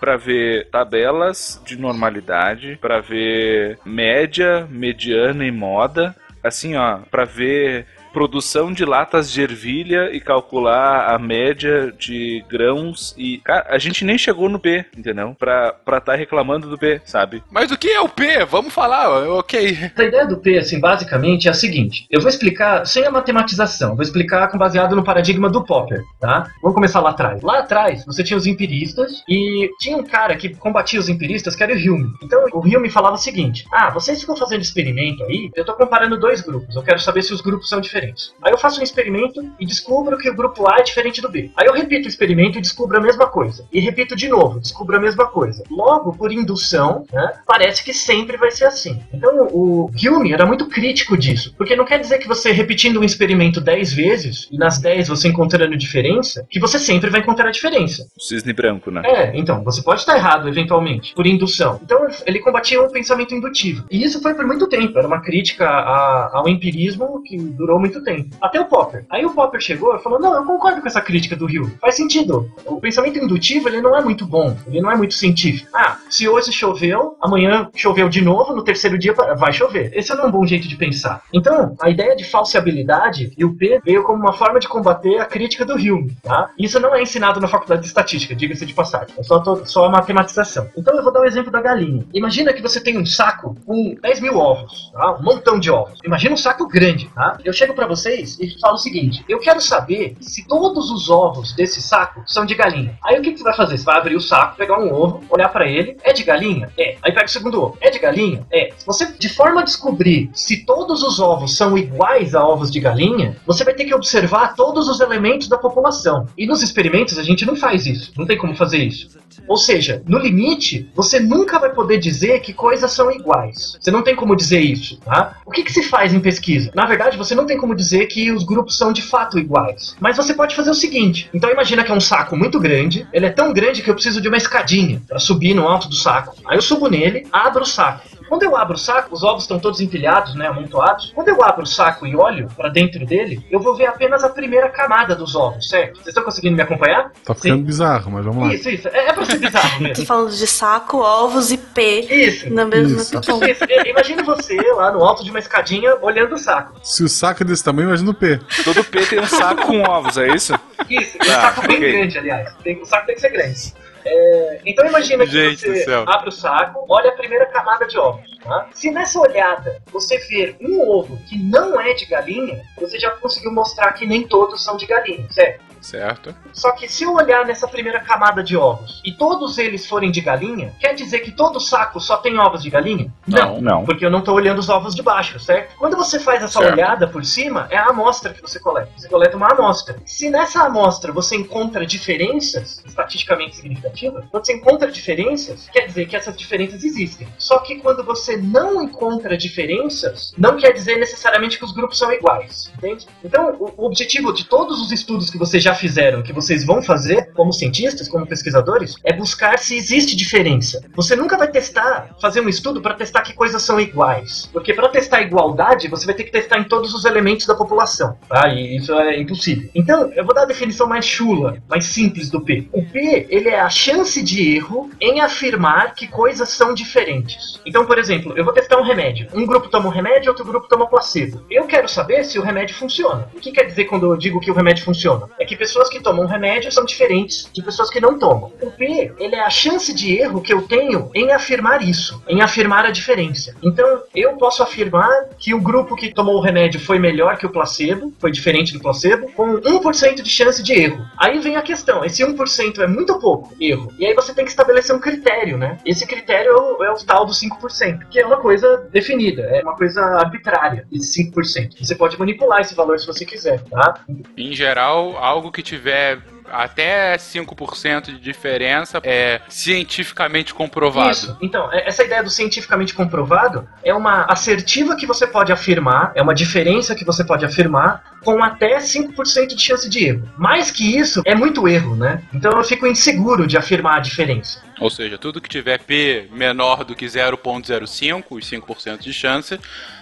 para ver tabelas de normalidade, para ver média, mediana e moda, assim, ó, para ver produção de latas de ervilha e calcular a média de grãos e. Cara, a gente nem chegou no P, entendeu? Pra estar tá reclamando do P, sabe? Mas o que é o P? Vamos falar, ok. A ideia do P, assim, basicamente é a seguinte: eu vou explicar sem a matematização, vou explicar com baseado no paradigma do Popper, tá? Vamos começar lá atrás. Lá atrás, você tinha os empiristas e tinha um cara que combatia os empiristas que era o Hume. Então, o Hume falava o seguinte: ah, vocês ficam fazendo experimento aí, eu tô comparando dois grupos, eu quero saber se os grupos são diferentes Aí eu faço um experimento e descubro que o grupo A é diferente do B. Aí eu repito o experimento e descubro a mesma coisa. E repito de novo, descubro a mesma coisa. Logo, por indução, né, parece que sempre vai ser assim. Então o Hume era muito crítico disso, porque não quer dizer que você repetindo um experimento 10 vezes e nas 10 você encontrando diferença, que você sempre vai encontrar a diferença. Cisne branco, né? É, então, você pode estar errado eventualmente, por indução. Então ele combatia o pensamento indutivo. E isso foi por muito tempo, era uma crítica a, ao empirismo que durou muito muito tempo. Até o Popper. Aí o Popper chegou e falou: Não, eu concordo com essa crítica do Rio. Faz sentido. O pensamento indutivo ele não é muito bom. Ele não é muito científico. Ah, se hoje choveu, amanhã choveu de novo, no terceiro dia vai chover. Esse não é um bom jeito de pensar. Então, a ideia de falseabilidade e o P veio como uma forma de combater a crítica do Hume. Tá? Isso não é ensinado na faculdade de estatística, diga-se de passagem. É só, só a matematização. Então eu vou dar o um exemplo da galinha. Imagina que você tem um saco com 10 mil ovos, tá? um montão de ovos. Imagina um saco grande. Tá? Eu chego para vocês e falo o seguinte: eu quero saber se todos os ovos desse saco são de galinha. Aí o que, que você vai fazer? Você vai abrir o saco, pegar um ovo, olhar para ele, é de galinha? É. Aí pega o segundo ovo, é de galinha? É. Se você, de forma a descobrir se todos os ovos são iguais a ovos de galinha, você vai ter que observar todos os elementos da população. E nos experimentos a gente não faz isso, não tem como fazer isso. Ou seja, no limite, você nunca vai poder dizer que coisas são iguais. Você não tem como dizer isso, tá? O que, que se faz em pesquisa? Na verdade, você não tem como dizer que os grupos são de fato iguais. Mas você pode fazer o seguinte: então imagina que é um saco muito grande, ele é tão grande que eu preciso de uma escadinha para subir no alto do saco. Aí eu subo nele, abro o saco. Quando eu abro o saco, os ovos estão todos empilhados, né, amontoados. Quando eu abro o saco e olho para dentro dele, eu vou ver apenas a primeira camada dos ovos, certo? Vocês estão conseguindo me acompanhar? Tá ficando Sim. bizarro, mas vamos lá. Isso, isso. É, é pra ser bizarro mesmo. Tô falando de saco, ovos e P. Isso. Na mesma isso. isso. Imagina você lá no alto de uma escadinha olhando o saco. Se o saco é desse tamanho, imagina o P. Todo P tem um saco com ovos, é isso? Isso, tá, um saco bem okay. grande, aliás. Tem, o saco tem que ser grande. É, então imagina que Gente você abre o saco, olha a primeira camada de ovos. Tá? Se nessa olhada você ver um ovo que não é de galinha, você já conseguiu mostrar que nem todos são de galinha, certo? Certo. Só que se eu olhar nessa primeira camada de ovos e todos eles forem de galinha, quer dizer que todo saco só tem ovos de galinha? Não, não. Porque eu não tô olhando os ovos de baixo, certo? Quando você faz essa Certo. olhada por cima, é a amostra que você coleta. Você coleta uma amostra. Se nessa amostra você encontra diferenças estatisticamente significativas, quando você encontra diferenças, quer dizer que essas diferenças existem. Só que quando você não encontra diferenças, não quer dizer necessariamente que os grupos são iguais, entende? Então, o objetivo de todos os estudos que vocês já fizeram, que vocês vão fazer como cientistas, como pesquisadores, é buscar se existe diferença. Você nunca vai testar, fazer um estudo para testar que coisas são iguais, porque para testar igualdade, você vai ter que testar em todos os elementos da população, tá? E isso é impossível. Então, eu vou dar a definição mais chula, mais simples do P. O P, ele é a chance de erro em afirmar que coisas são diferentes. Então, por exemplo, eu vou testar um remédio. Um grupo toma um remédio, outro grupo toma placebo. Eu quero saber se o remédio funciona. O que quer dizer quando eu digo que o remédio funciona? É que pessoas que tomam remédio são diferentes de pessoas que não tomam. O P, ele é a chance de erro que eu tenho em afirmar isso, em afirmar a diferença. Então, eu posso afirmar que o grupo que tomou o remédio foi melhor que o placebo, foi diferente do placebo, com 1% de chance de erro. Aí vem a questão, esse 1% é muito pouco erro. E aí você tem que estabelecer um critério, né? Esse critério é o, é tal do 5%, que é uma coisa definida, é uma coisa arbitrária, esse 5%. Você pode manipular esse valor se você quiser, tá? Em geral, algo que tiver até 5% de diferença é cientificamente comprovado. Isso. Então, é- essa ideia do cientificamente comprovado é uma assertiva que você pode afirmar, é uma diferença que você pode afirmar com até 5% de chance de erro. Mais que isso, é muito erro, né? Então eu fico inseguro de afirmar a diferença. Ou seja, tudo que tiver P menor do que 0.05, os 5% de chance,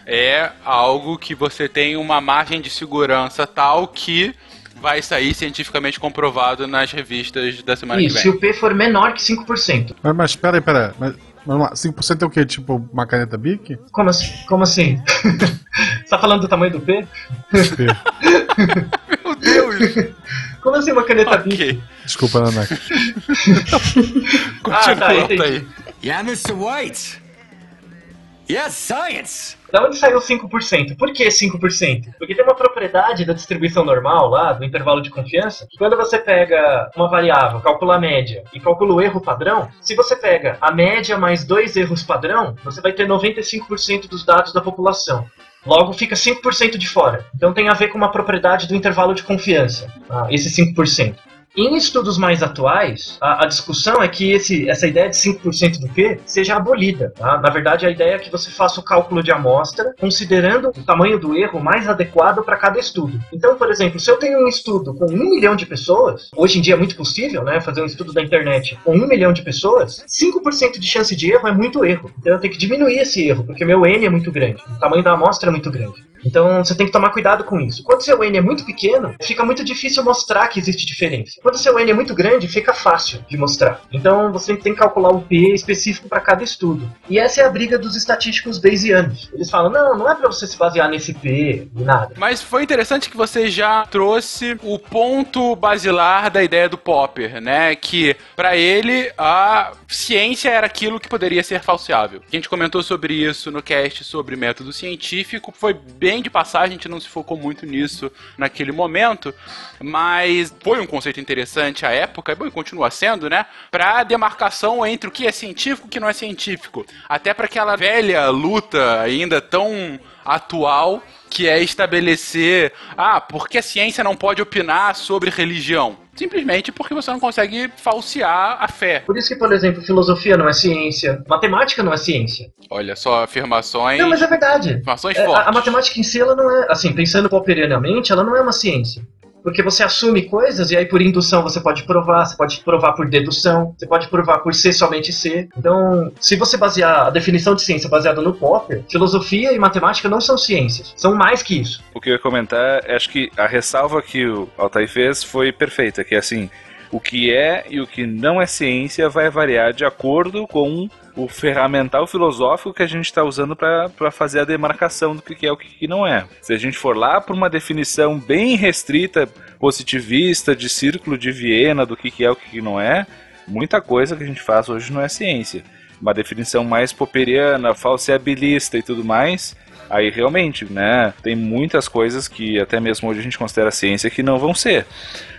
é algo que você tem uma margem de segurança tal que vai sair cientificamente comprovado nas revistas da semana Isso, que se vem. o P for menor que 5%. Mas, mas peraí, peraí. Mas, vamos lá, 5% é o quê? Tipo uma caneta Bic? Como assim? Como assim? Você tá falando do tamanho do P? Meu Deus! Como assim uma caneta Bic? ok. Desculpa, Nanak. Ah, tá, Continua, entendi. aí. Yeah, Mr. White. Yes, science. Da onde saiu 5%? Por que 5%? Porque tem uma propriedade da distribuição normal lá, do intervalo de confiança, que quando você pega uma variável, calcula a média e calcula o erro padrão, se você pega a média mais dois erros padrão, você vai ter 95% dos dados da população. Logo fica 5% de fora. Então tem a ver com uma propriedade do intervalo de confiança, tá? esse 5%. Em estudos mais atuais, a, a discussão é que esse, essa ideia de 5% do P seja abolida. tá? Na verdade, a ideia é que você faça o cálculo de amostra considerando o tamanho do erro mais adequado para cada estudo. Então, por exemplo, se eu tenho um estudo com um milhão de pessoas, hoje em dia é muito possível né, fazer um estudo da internet com um milhão de pessoas, 5% de chance de erro é muito erro. Então eu tenho que diminuir esse erro, porque meu N é muito grande, o tamanho da amostra é muito grande. Então você tem que tomar cuidado com isso. Quando seu N é muito pequeno, fica muito difícil mostrar que existe diferença. Quando seu N é muito grande, fica fácil de mostrar. Então você tem que calcular o P específico para cada estudo. E essa é a briga dos estatísticos bayesianos. Eles falam: não, não é para você se basear nesse P, nada. Mas foi interessante que você já trouxe o ponto basilar da ideia do Popper, né? Que para ele a ciência era aquilo que poderia ser falseável. A gente comentou sobre isso no cast sobre método científico, foi bem de passagem, a gente não se focou muito nisso naquele momento, mas foi um conceito interessante à época, e bom, continua sendo, né? Pra demarcação entre o que é científico e o que não é científico. Até para aquela velha luta ainda tão atual que é estabelecer, ah, por que a ciência não pode opinar sobre religião? Simplesmente porque você não consegue falsear a fé. Por isso que, por exemplo, filosofia não é ciência, matemática não é ciência. Olha só, afirmações. Não, mas é verdade. Afirmações É, a, fortes. a matemática em si, ela não é, assim, pensando popperianamente, ela não é uma ciência. Porque você assume coisas e aí por indução você pode provar, você pode provar por dedução, você pode provar por ser somente ser. Então, se você basear a definição de ciência baseada no Popper, filosofia e matemática não são ciências, são mais que isso. O que eu ia comentar, acho que a ressalva que o Altair fez foi perfeita, que é assim, o que é e o que não é ciência vai variar de acordo com o ferramental filosófico que a gente está usando para fazer a demarcação do que é o que não é. Se a gente for lá por uma definição bem restrita, positivista, de círculo de Viena, do que é o que não é, muita coisa que a gente faz hoje não é ciência. Uma definição mais popperiana, falseabilista e tudo mais, aí realmente, né, tem muitas coisas que até mesmo hoje a gente considera ciência que não vão ser.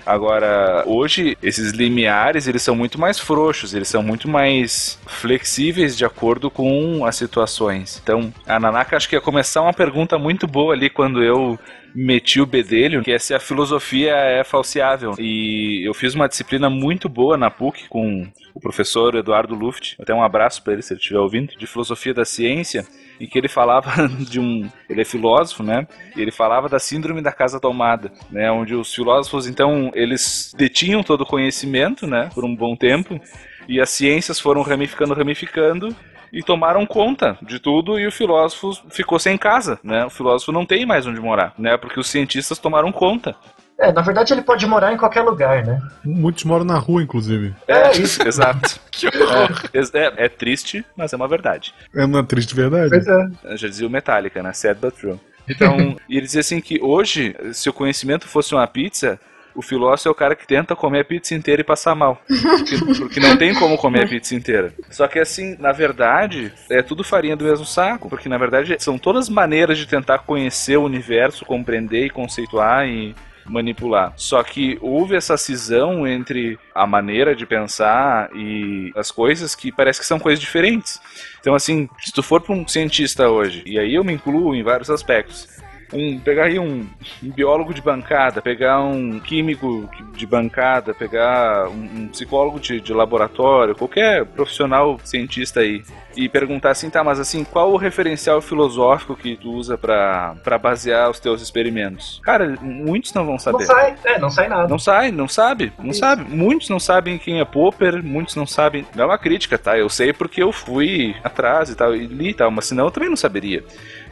Agora, hoje, esses limiares, eles são muito mais frouxos, eles são muito mais flexíveis de acordo com as situações. Então, a Nanaka acho que ia começar uma pergunta muito boa ali quando eu meti o bedelho, que é se a filosofia é falseável. E eu fiz uma disciplina muito boa na PUC com o professor Eduardo Luft, até um abraço para ele se ele estiver ouvindo, de filosofia da ciência e que ele falava de um. Ele é filósofo, né? E ele falava da síndrome da casa tomada, né? Onde os filósofos, então, eles detinham todo o conhecimento, né? Por um bom tempo, e as ciências foram ramificando, ramificando. E tomaram conta de tudo e o filósofo ficou sem casa, né? O filósofo não tem mais onde morar, né? Porque os cientistas tomaram conta. É, na verdade ele pode morar em qualquer lugar, né? Muitos moram na rua, inclusive. É, isso, exato. que horror. É, é, é, triste, mas é uma verdade. É uma triste verdade. Pois é. Já dizia o Metallica, né? Sad but true. Então, e ele dizia assim que hoje, se o conhecimento fosse uma pizza, o filósofo é o cara que tenta comer a pizza inteira e passar mal. Porque, porque, não tem como comer a pizza inteira. Só que assim, na verdade, é tudo farinha do mesmo saco. Porque na verdade são todas maneiras de tentar conhecer o universo, compreender e conceituar e manipular. Só que houve essa cisão entre a maneira de pensar e as coisas que parece que são coisas diferentes. Então, assim, se tu for para um cientista hoje, e aí eu me incluo em vários aspectos, um, pegar aí um, um, biólogo de bancada, pegar um químico de bancada, pegar um, um psicólogo de, de, laboratório, qualquer profissional cientista aí, e perguntar assim, tá, mas assim, qual o referencial filosófico que tu usa para basear os teus experimentos? Cara, muitos não vão saber. Não sai, é, não sai nada. Não sai, não sabe, não Isso. sabe. Muitos não sabem quem é Popper, muitos não sabem. Não é uma crítica, tá? Eu sei porque eu fui atrás e tal, e li e tal, mas senão eu também não saberia.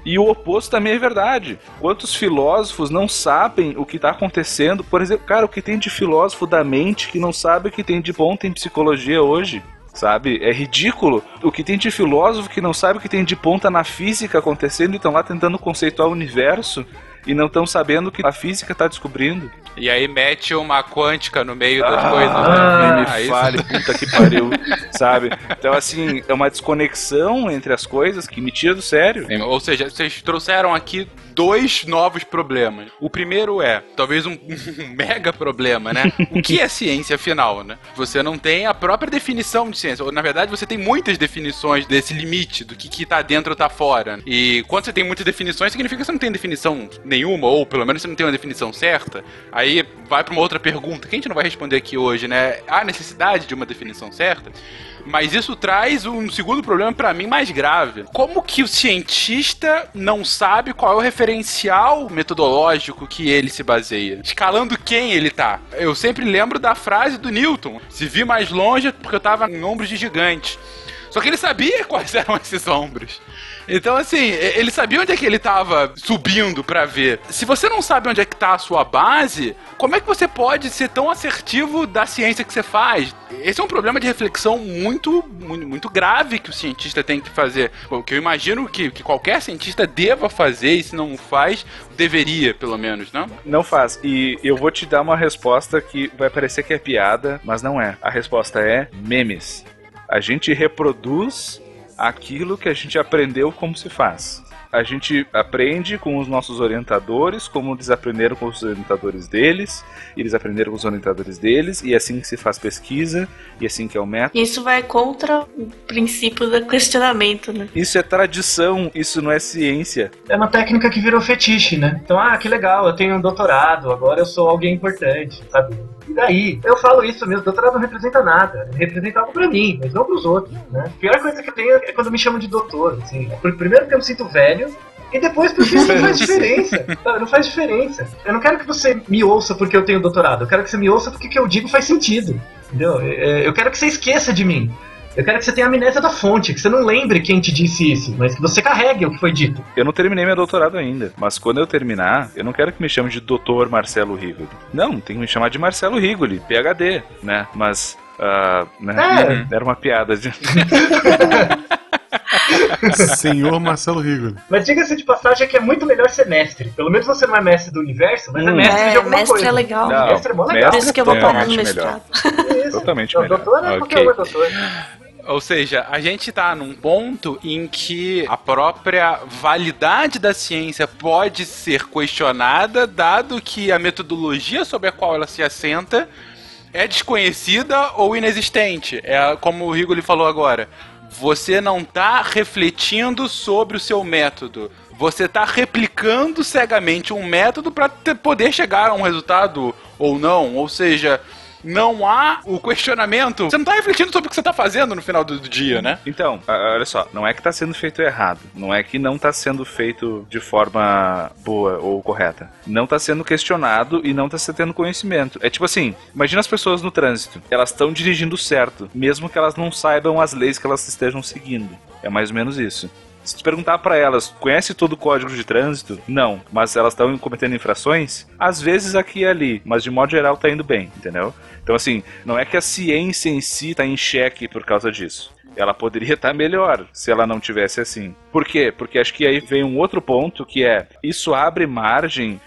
E o oposto também é verdade. Quantos filósofos não sabem o que está acontecendo? Por exemplo, cara, o que tem de filósofo da mente que não sabe o que tem de ponta em psicologia hoje? sabe? É ridículo. O que tem de filósofo que não sabe o que tem de ponta na física acontecendo e estão lá tentando conceituar o universo e não estão sabendo o que a física está descobrindo. E aí mete uma quântica no meio das ah, coisas. Né? Me ah, fale, puta que pariu, sabe? Então, assim, é uma desconexão entre as coisas que me tira do sério. Ou seja, vocês trouxeram aqui dois novos problemas. O primeiro é, talvez um, um mega problema, né? O que é ciência, afinal, né? Você não tem a própria definição de ciência. Ou, na verdade, você tem muitas definições desse limite, do que, que tá dentro ou tá fora. E quando você tem muitas definições, significa que você não tem definição nenhuma, ou pelo menos você não tem uma definição certa. Aí vai para uma outra pergunta, que a gente não vai responder aqui hoje, né? Há necessidade de uma definição certa? Mas isso traz um segundo problema para mim mais grave. Como que o cientista não sabe qual é o referencial metodológico que ele se baseia? Escalando quem ele tá? Eu sempre lembro da frase do Newton: se vi mais longe é porque eu tava em ombros de gigante. Só que ele sabia quais eram esses ombros. Então, assim, ele sabia onde é que ele tava subindo para ver. Se você não sabe onde é que tá a sua base, como é que você pode ser tão assertivo da ciência que você faz? Esse é um problema de reflexão muito, muito, muito grave que o cientista tem que fazer. O que eu imagino que, que qualquer cientista deva fazer, e se não faz, deveria, pelo menos, não? Não faz. E eu vou te dar uma resposta que vai parecer que é piada, mas não é. A resposta é memes. A gente reproduz aquilo que a gente aprendeu como se faz. A gente aprende com os nossos orientadores, como eles aprenderam com os orientadores deles, eles aprenderam com os orientadores deles, e é assim que se faz pesquisa, e é assim que é o método. Isso vai contra o princípio do questionamento, né? Isso é tradição, isso não é ciência. É uma técnica que virou fetiche, né? Então, ah, que legal, eu tenho um doutorado, agora eu sou alguém importante, sabe? E daí? Eu falo isso mesmo, doutorado não representa nada. Representa algo pra mim, mas não pros outros, né? A pior coisa que eu tenho é quando me chamam de doutor, assim. Primeiro porque eu me sinto velho, e depois porque isso não faz diferença. Não faz diferença. Eu não quero que você me ouça porque eu tenho doutorado. Eu quero que você me ouça porque o que eu digo faz sentido. Entendeu? É, eu quero que você esqueça de mim. Eu quero que você tenha amnésia da fonte, que você não lembre quem te disse isso, mas que você carregue o que foi dito. Eu não terminei meu doutorado ainda, mas quando eu terminar, eu não quero que me chame de doutor Marcelo Rigoli. Não, tem que me chamar de Marcelo Rigoli, PhD, né? Mas. Uh, né? é. Era uma piada. De... Senhor Marcelo Rigoli. Mas diga-se de passagem que é muito melhor ser mestre. Pelo menos você não é mestre do universo, mas é hum. é mestre é, de alguma mestre coisa. é legal. Não, mestre é bom legal. Por isso que eu vou parar no mestrado. Totalmente não, melhor. Doutor é okay. qualquer um é doutor. Ou seja, a gente está num ponto em que a própria validade da ciência pode ser questionada, dado que a metodologia sobre a qual ela se assenta é desconhecida ou inexistente. É como o Rigoli falou agora. Você não está refletindo sobre o seu método. Você está replicando cegamente um método para poder chegar a um resultado ou não. Ou seja, não há o questionamento. Você não tá refletindo sobre o que você tá fazendo no final do, do dia, né? Então, olha só, não é que tá sendo feito errado, não é que não tá sendo feito de forma boa ou correta. Não tá sendo questionado e não tá se tendo conhecimento. É tipo assim, imagina as pessoas no trânsito. Elas estão dirigindo certo, mesmo que elas não saibam as leis que elas estejam seguindo. É mais ou menos isso. Se tu perguntar para elas, conhece todo o código de trânsito? Não. Mas elas estão cometendo infrações? Às vezes aqui e ali, mas de modo geral tá indo bem, entendeu? Então, assim, não é que a ciência em si está em xeque por causa disso. Ela poderia estar melhor se ela não tivesse assim. Por quê? Porque acho que aí vem um outro ponto que é isso abre margem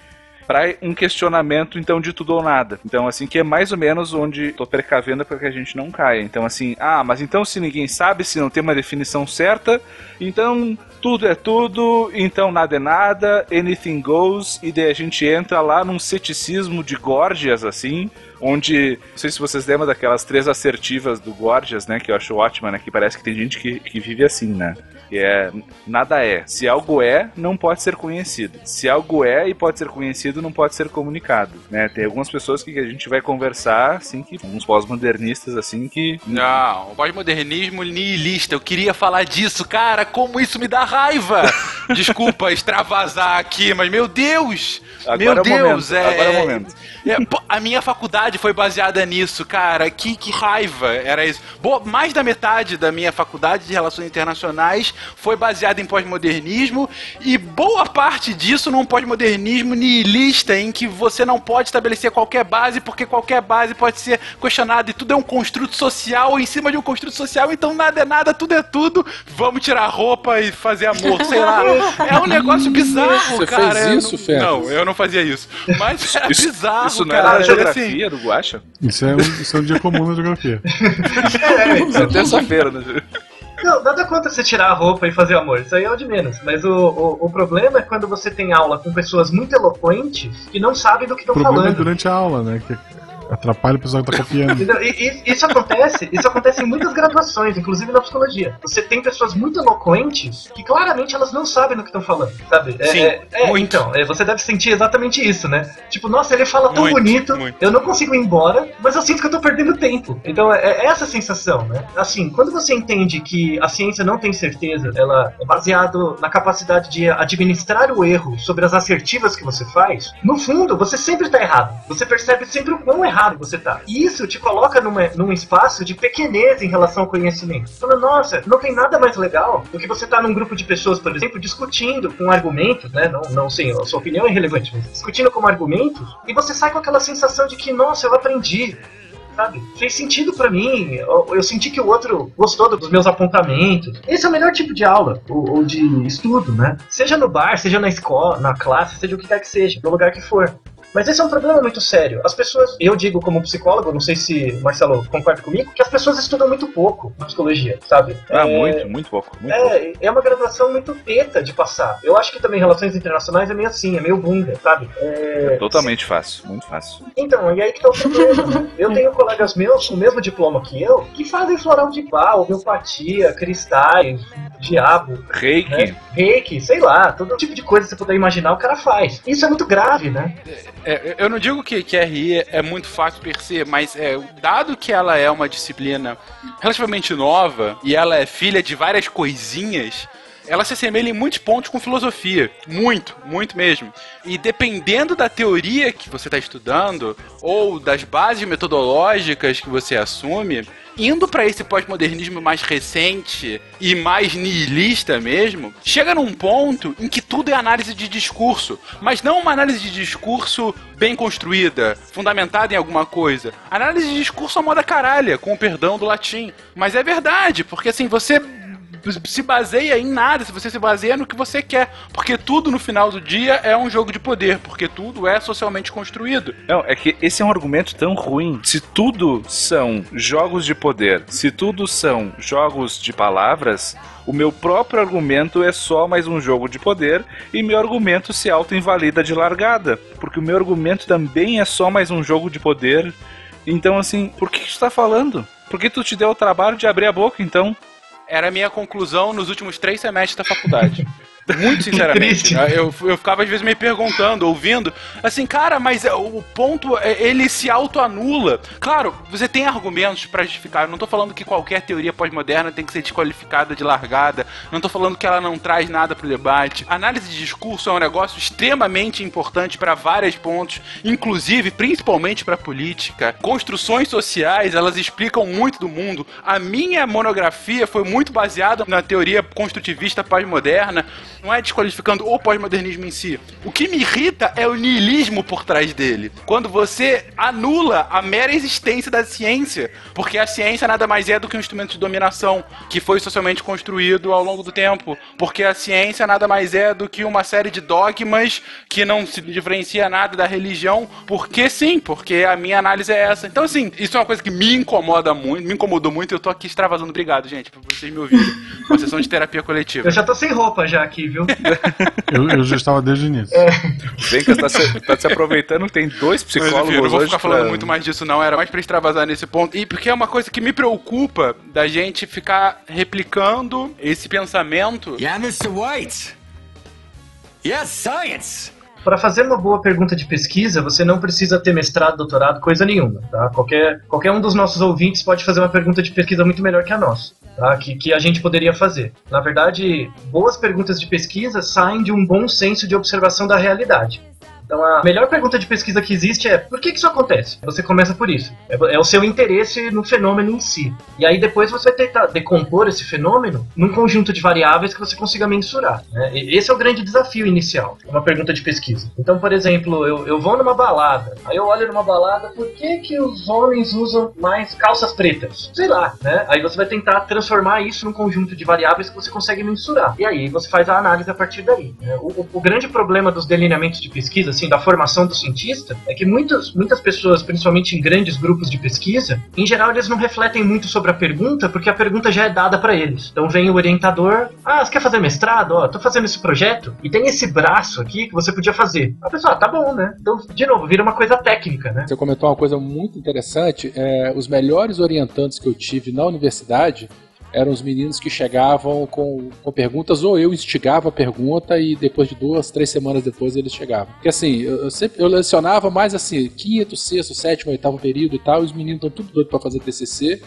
para um questionamento então de tudo ou nada. Então assim que é mais ou menos onde estou precavendo para que a gente não caia. Então assim, ah, mas então se ninguém sabe, se não tem uma definição certa, então tudo é tudo, então nada é nada, anything goes, e daí a gente entra lá num ceticismo de Gorgias assim, onde, não sei se vocês lembram daquelas três assertivas do Gorgias, né, que eu acho ótima, né, que parece que tem gente que, que vive assim, né. Que é nada é. Se algo é, não pode ser conhecido. Se algo é e pode ser conhecido, não pode ser comunicado. Né? Tem algumas pessoas que a gente vai conversar, assim, que uns pós-modernistas, assim, que. Não, o pós-modernismo nihilista. Eu queria falar disso, cara. Como isso me dá raiva! Desculpa extravasar aqui, mas meu Deus! Agora meu é o Deus, momento, é. agora é o momento. É, a minha faculdade foi baseada nisso, cara. Que, que raiva era isso. Boa, mais da metade da minha faculdade de Relações Internacionais foi baseada em pós-modernismo e boa parte disso num pós-modernismo nihilista em que você não pode estabelecer qualquer base porque qualquer base pode ser questionada e tudo é um construto social em cima de um construto social, então nada é nada, tudo é tudo. Vamos tirar a roupa e fazer amor, sei lá. É um negócio bizarro, Você cara. fez isso, não, Fernando? Não, eu não fazia isso. Mas era Isso- bizarro, Isso não cara. era a Assim, geografia do Guacha? Isso é, um, isso é um dia comum na geografia. Isso é terça-feira, né? Não, nada contra você tirar a roupa e fazer amor, isso aí é o de menos. Mas o, o, o problema é quando você tem aula com pessoas muito eloquentes que não sabem do que O estão é falando. durante a aula, né? Que atrapalha o pessoal que tá copiando. Entendeu? E- e- Isso acontece, isso acontece em muitas graduações, inclusive na psicologia. Você tem pessoas muito eloquentes que claramente elas não sabem do que estão falando, sabe? É, Sim, é, é, muito. Então, é, você deve sentir exatamente isso, né? Tipo, nossa, ele fala tão Muito, bonito, muito. eu não consigo ir embora, mas eu sinto que eu tô perdendo tempo. Então, é, é essa sensação, né? Assim, quando você entende que a ciência não tem certeza, ela é baseado na capacidade de administrar o erro sobre as assertivas que você faz, no fundo, você sempre tá errado. Você percebe sempre o quão errado você tá. E isso te coloca numa, num espaço de pequenez em relação ao conhecimento. Falando, nossa, não tem nada mais legal do que você tá num grupo de pessoas, por exemplo, discutindo com argumentos, né? Não, não sei, a sua opinião é irrelevante, mas discutindo com argumentos, e você sai com aquela sensação de que, nossa, eu aprendi. Sabe? Fez sentido pra mim. Eu, eu senti que o outro gostou dos meus apontamentos. Esse é o melhor tipo de aula, ou, ou de estudo, né? Seja no bar, seja na escola, na classe, seja o que quer que seja, no lugar que for. Mas esse é um problema muito sério. As pessoas, eu digo como psicólogo, não sei se Marcelo concorda comigo, que as pessoas estudam muito pouco na psicologia, sabe? Ah, É, muito, muito pouco. Muito pouco. é, é uma graduação muito teta de passar. Eu acho que também relações internacionais é meio assim, é meio bunda, sabe? É, Totalmente fácil, muito fácil. então, e aí que tá o problema. Eu tenho colegas meus com o mesmo diploma que eu que fazem floral de pau, homeopatia, cristais, diabo, Reiki. né? reiki, sei lá, todo tipo de coisa que você puder imaginar, o cara faz. Isso é muito grave, né? É, eu não digo que, que RI é muito fácil per se, mas é, dado que ela é uma disciplina relativamente nova e ela é filha de várias coisinhas, ela se assemelha em muitos pontos com filosofia. Muito, muito mesmo. E dependendo da teoria que você está estudando, ou das bases metodológicas que você assume, indo para esse pós-modernismo mais recente e mais nihilista mesmo, chega num ponto em que tudo é análise de discurso, mas não uma análise de discurso bem construída, fundamentada em alguma coisa. Análise de discurso à moda caralha, com o perdão do latim. Mas é verdade, porque assim, você se baseia em nada, se você se baseia no que você quer. Porque tudo no final do dia é um jogo de poder, porque tudo é socialmente construído. Não, é que esse é um argumento tão ruim. Se tudo são jogos de poder, se tudo são jogos de palavras, o meu próprio argumento é só mais um jogo de poder e meu argumento se auto-invalida de largada. Porque o meu argumento também é só mais um jogo de poder. Então, assim, por que, que tu tá falando? Por que tu te deu o trabalho de abrir a boca, então? Era a minha conclusão nos últimos três semestres da faculdade. Muito sinceramente. eu, eu ficava às vezes me perguntando, ouvindo, assim, cara, mas é, o ponto, é, ele se autoanula. Claro, você tem argumentos para justificar. Eu não tô falando que qualquer teoria pós-moderna tem que ser desqualificada de largada. Não tô falando que ela não traz nada pro debate. Análise de discurso é um negócio extremamente importante para vários pontos, inclusive, principalmente para política. Construções sociais, elas explicam muito do mundo. A minha monografia foi muito baseada na teoria construtivista pós-moderna não é desqualificando o pós-modernismo em si. O que me irrita é o niilismo por trás dele. Quando você anula a mera existência da ciência, porque a ciência nada mais é do que um instrumento de dominação que foi socialmente construído ao longo do tempo, porque a ciência nada mais é do que uma série de dogmas que não se diferencia nada da religião, porque sim, porque a minha análise é essa. Então, assim, isso é uma coisa que me incomoda muito, me incomodou muito, eu tô aqui extravasando. Obrigado, gente, por vocês me ouvirem. Uma sessão de terapia coletiva. Eu já tô sem roupa já aqui, viu? eu, eu, já estava desde o início. É. Vem que você tá se, tá se aproveitando, tem dois psicólogos. Mas, enfim, eu não vou ficar falando muito mais disso, não. Era mais pra extravasar nesse ponto. E porque é uma coisa que me preocupa da gente ficar replicando esse pensamento. Yeah, Mr. White! Yes, science! Para fazer uma boa pergunta de pesquisa, você não precisa ter mestrado, doutorado, coisa nenhuma. Tá? Qualquer, qualquer um dos nossos ouvintes pode fazer uma pergunta de pesquisa muito melhor que a nossa tá? que, que a gente poderia fazer. Na verdade, boas perguntas de pesquisa saem de um bom senso de observação da realidade. Então a melhor pergunta de pesquisa que existe é por que, que isso acontece? Você começa por isso. É, é, o seu interesse no fenômeno em si. E aí depois você vai tentar decompor esse fenômeno num conjunto de variáveis que você consiga mensurar. Né? Esse é o grande desafio inicial, uma pergunta de pesquisa. Então, por exemplo, eu, eu vou numa balada, aí eu olho numa balada, por que, que os homens usam mais calças pretas? Sei lá, né? Aí você vai tentar transformar isso num conjunto de variáveis que você consegue mensurar. E aí você faz a análise a partir daí. Né? O, o, o grande problema dos delineamentos de pesquisa, assim, da formação do cientista, é que muitas, muitas pessoas, principalmente em grandes grupos de pesquisa, em geral eles não refletem muito sobre a pergunta, porque a pergunta já é dada para eles. Então vem o orientador, ah, você quer fazer mestrado? Ó, tô fazendo esse projeto e tem esse braço aqui que você podia fazer. A pessoa, ah, tá bom, né? Então, de novo, vira uma coisa técnica, né? Você comentou uma coisa muito interessante, é, os melhores orientantes que eu tive na universidade eram os meninos que chegavam com, com perguntas, ou eu instigava a pergunta e depois de duas, três semanas depois eles chegavam. Porque assim, eu, eu sempre eu lecionava mais assim, quinto, sexto, sétimo, oitavo período e tal, e os meninos estão tudo doidos para fazer TCC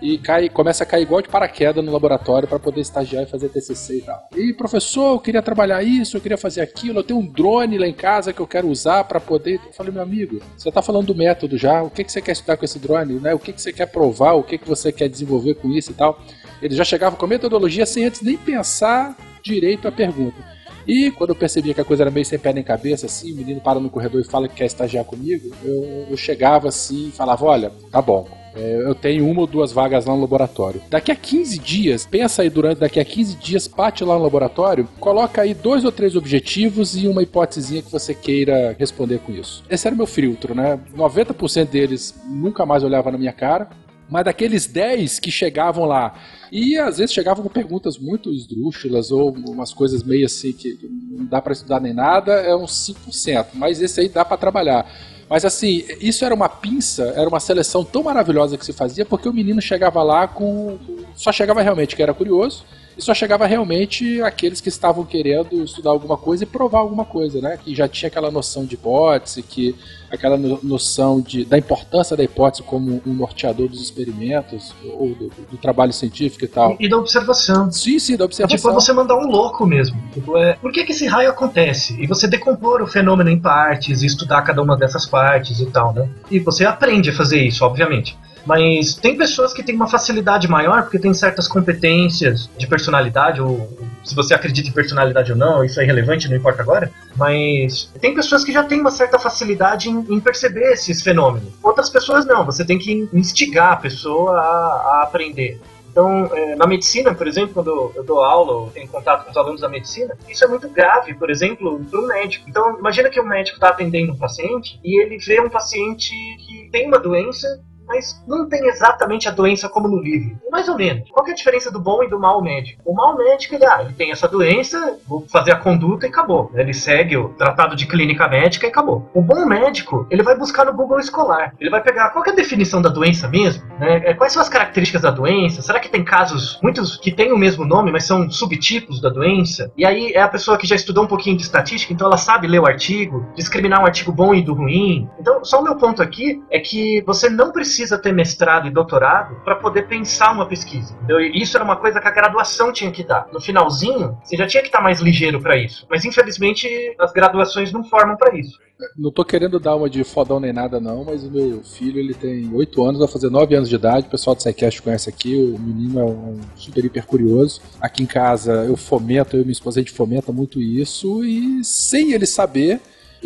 e cai, começa a cair igual de paraquedas no laboratório para poder estagiar e fazer TCC e tal. E professor, eu queria trabalhar isso, eu queria fazer aquilo, eu tenho um drone lá em casa que eu quero usar para poder. Eu falei, meu amigo, você tá falando do método já, o que, que você quer estudar com esse drone, né? O que, que você quer provar, o que, que você quer desenvolver com isso e tal. Ele já chegava com metodologia sem antes nem pensar direito a pergunta. E quando eu percebia que a coisa era meio sem pé nem cabeça, assim, o menino para no corredor e fala que quer estagiar comigo, eu, eu chegava assim e falava: Olha, tá bom, é, eu tenho uma ou duas vagas lá no laboratório. Daqui a 15 dias, pensa aí durante daqui a 15 dias, parte lá no laboratório, coloca aí dois ou três objetivos e uma hipótesezinha que você queira responder com isso. Esse era o meu filtro, né? 90% deles nunca mais olhava na minha cara mas daqueles 10 que chegavam lá, e às vezes chegavam com perguntas muito esdrúxulas ou umas coisas meio assim que não dá para estudar nem nada, é uns 5%, mas esse aí dá para trabalhar. Mas assim, isso era uma pinça, era uma seleção tão maravilhosa que se fazia, porque o menino chegava lá com. Só chegava realmente que era curioso, e só chegava realmente aqueles que estavam querendo estudar alguma coisa e provar alguma coisa, né? Que já tinha aquela noção de hipótese, que aquela noção de, da importância da hipótese como um norteador dos experimentos ou do, do trabalho científico e tal. E, da observação. Sim, sim, da observação. Tipo, é você mandar um louco mesmo. Tipo, é, por que, que esse raio acontece? E você decompor o fenômeno em partes e estudar cada uma dessas partes e tal, né? E você aprende a fazer isso, obviamente. Mas tem pessoas que têm uma facilidade maior porque tem certas competências de personalidade, ou se você acredita em personalidade ou não, isso é irrelevante, não importa agora. Mas tem pessoas que já têm uma certa facilidade em, em perceber esses fenômenos. Outras pessoas não, você tem que instigar a pessoa a, a aprender. Então, é, na medicina, por exemplo, quando eu dou aula ou tenho contato com os alunos da medicina, isso é muito grave, por exemplo, para um médico. Então, imagina que um médico está atendendo um paciente e ele vê um paciente que tem uma doença mas não tem exatamente a doença como no livro. Mais ou menos. Qual é a diferença do bom e do mau médico? O mau médico, ele, ah, ele tem essa doença, vou fazer a conduta e acabou. Ele segue o tratado de clínica médica e acabou. O bom médico, ele vai buscar no Google escolar. Ele vai pegar qual é a definição da doença mesmo, né? É, quais são as características da doença? Será que tem casos, muitos que têm o mesmo nome, mas são subtipos da doença? E aí é a pessoa que já estudou um pouquinho de estatística, então ela sabe ler o artigo, discriminar um artigo bom e do ruim. Então, só o meu ponto aqui é que você não precisa precisa ter mestrado e doutorado para poder pensar uma pesquisa. Entendeu? Isso era uma coisa que a graduação tinha que dar. No finalzinho, você já tinha que estar mais ligeiro para isso. Mas infelizmente as graduações não formam para isso. Não tô querendo dar uma de fodão nem nada, não, mas o meu filho ele tem 8 anos, vai fazer 9 anos de idade. O pessoal do SciCast conhece aqui. O menino é um super hiper curioso. Aqui em casa eu fomento, eu e minha esposa a gente fomenta muito isso, e sem ele saber,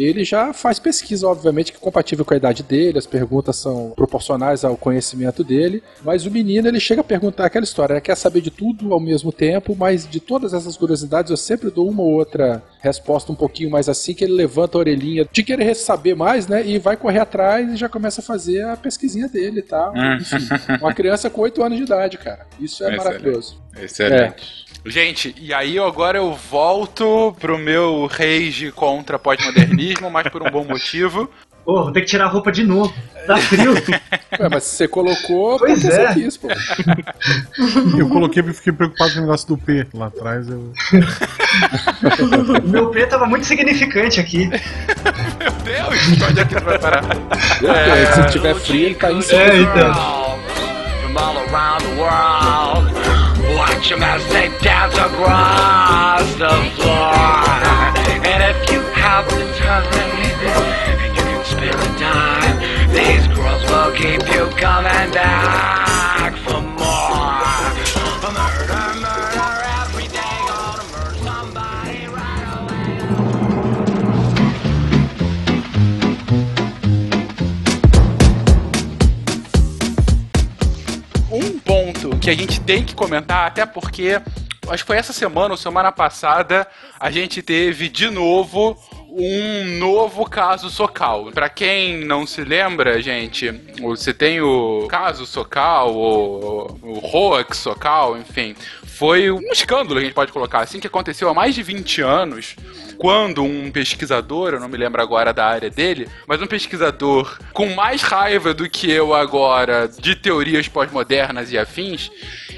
ele já faz pesquisa, obviamente, que é compatível com a idade dele, as perguntas são proporcionais ao conhecimento dele, mas o menino ele chega a perguntar aquela história, ele quer saber de tudo ao mesmo tempo, mas de todas essas curiosidades eu sempre dou uma ou outra resposta um pouquinho mais assim, que ele levanta a orelhinha de querer saber mais, né, e vai correr atrás e já começa a fazer a pesquisinha dele e tá? tal. Enfim, uma criança com 8 anos de idade, cara. Isso é Excelente. maravilhoso. Excelente. Gente, e aí agora eu volto pro meu rage contra pós-modernismo, mas por um bom motivo. Pô, vou ter que tirar a roupa de novo. Tá frio. Ué, mas se você colocou, Pois é. você quis, pô. Eu coloquei porque fiquei preocupado com o negócio do P lá atrás. Eu... o meu P tava muito significante aqui. Meu Deus, onde é que tu vai parar? É, se tiver frio, ele tá em cima. É, então. From all around the world. Watch them as they dance across the floor. And if you have the time, you can spare a dime, these girls will keep you coming back que a gente tem que comentar, até porque acho que foi essa semana ou semana passada, a gente teve de novo um novo caso Socal. Pra quem não se lembra, gente, você tem o caso Socal, o, o hoax Socal, enfim, foi um escândalo, a gente pode colocar assim, que aconteceu há mais de 20 anos, quando um pesquisador, eu não me lembro agora da área dele, mas um pesquisador com mais raiva do que eu agora de teorias pós-modernas e afins,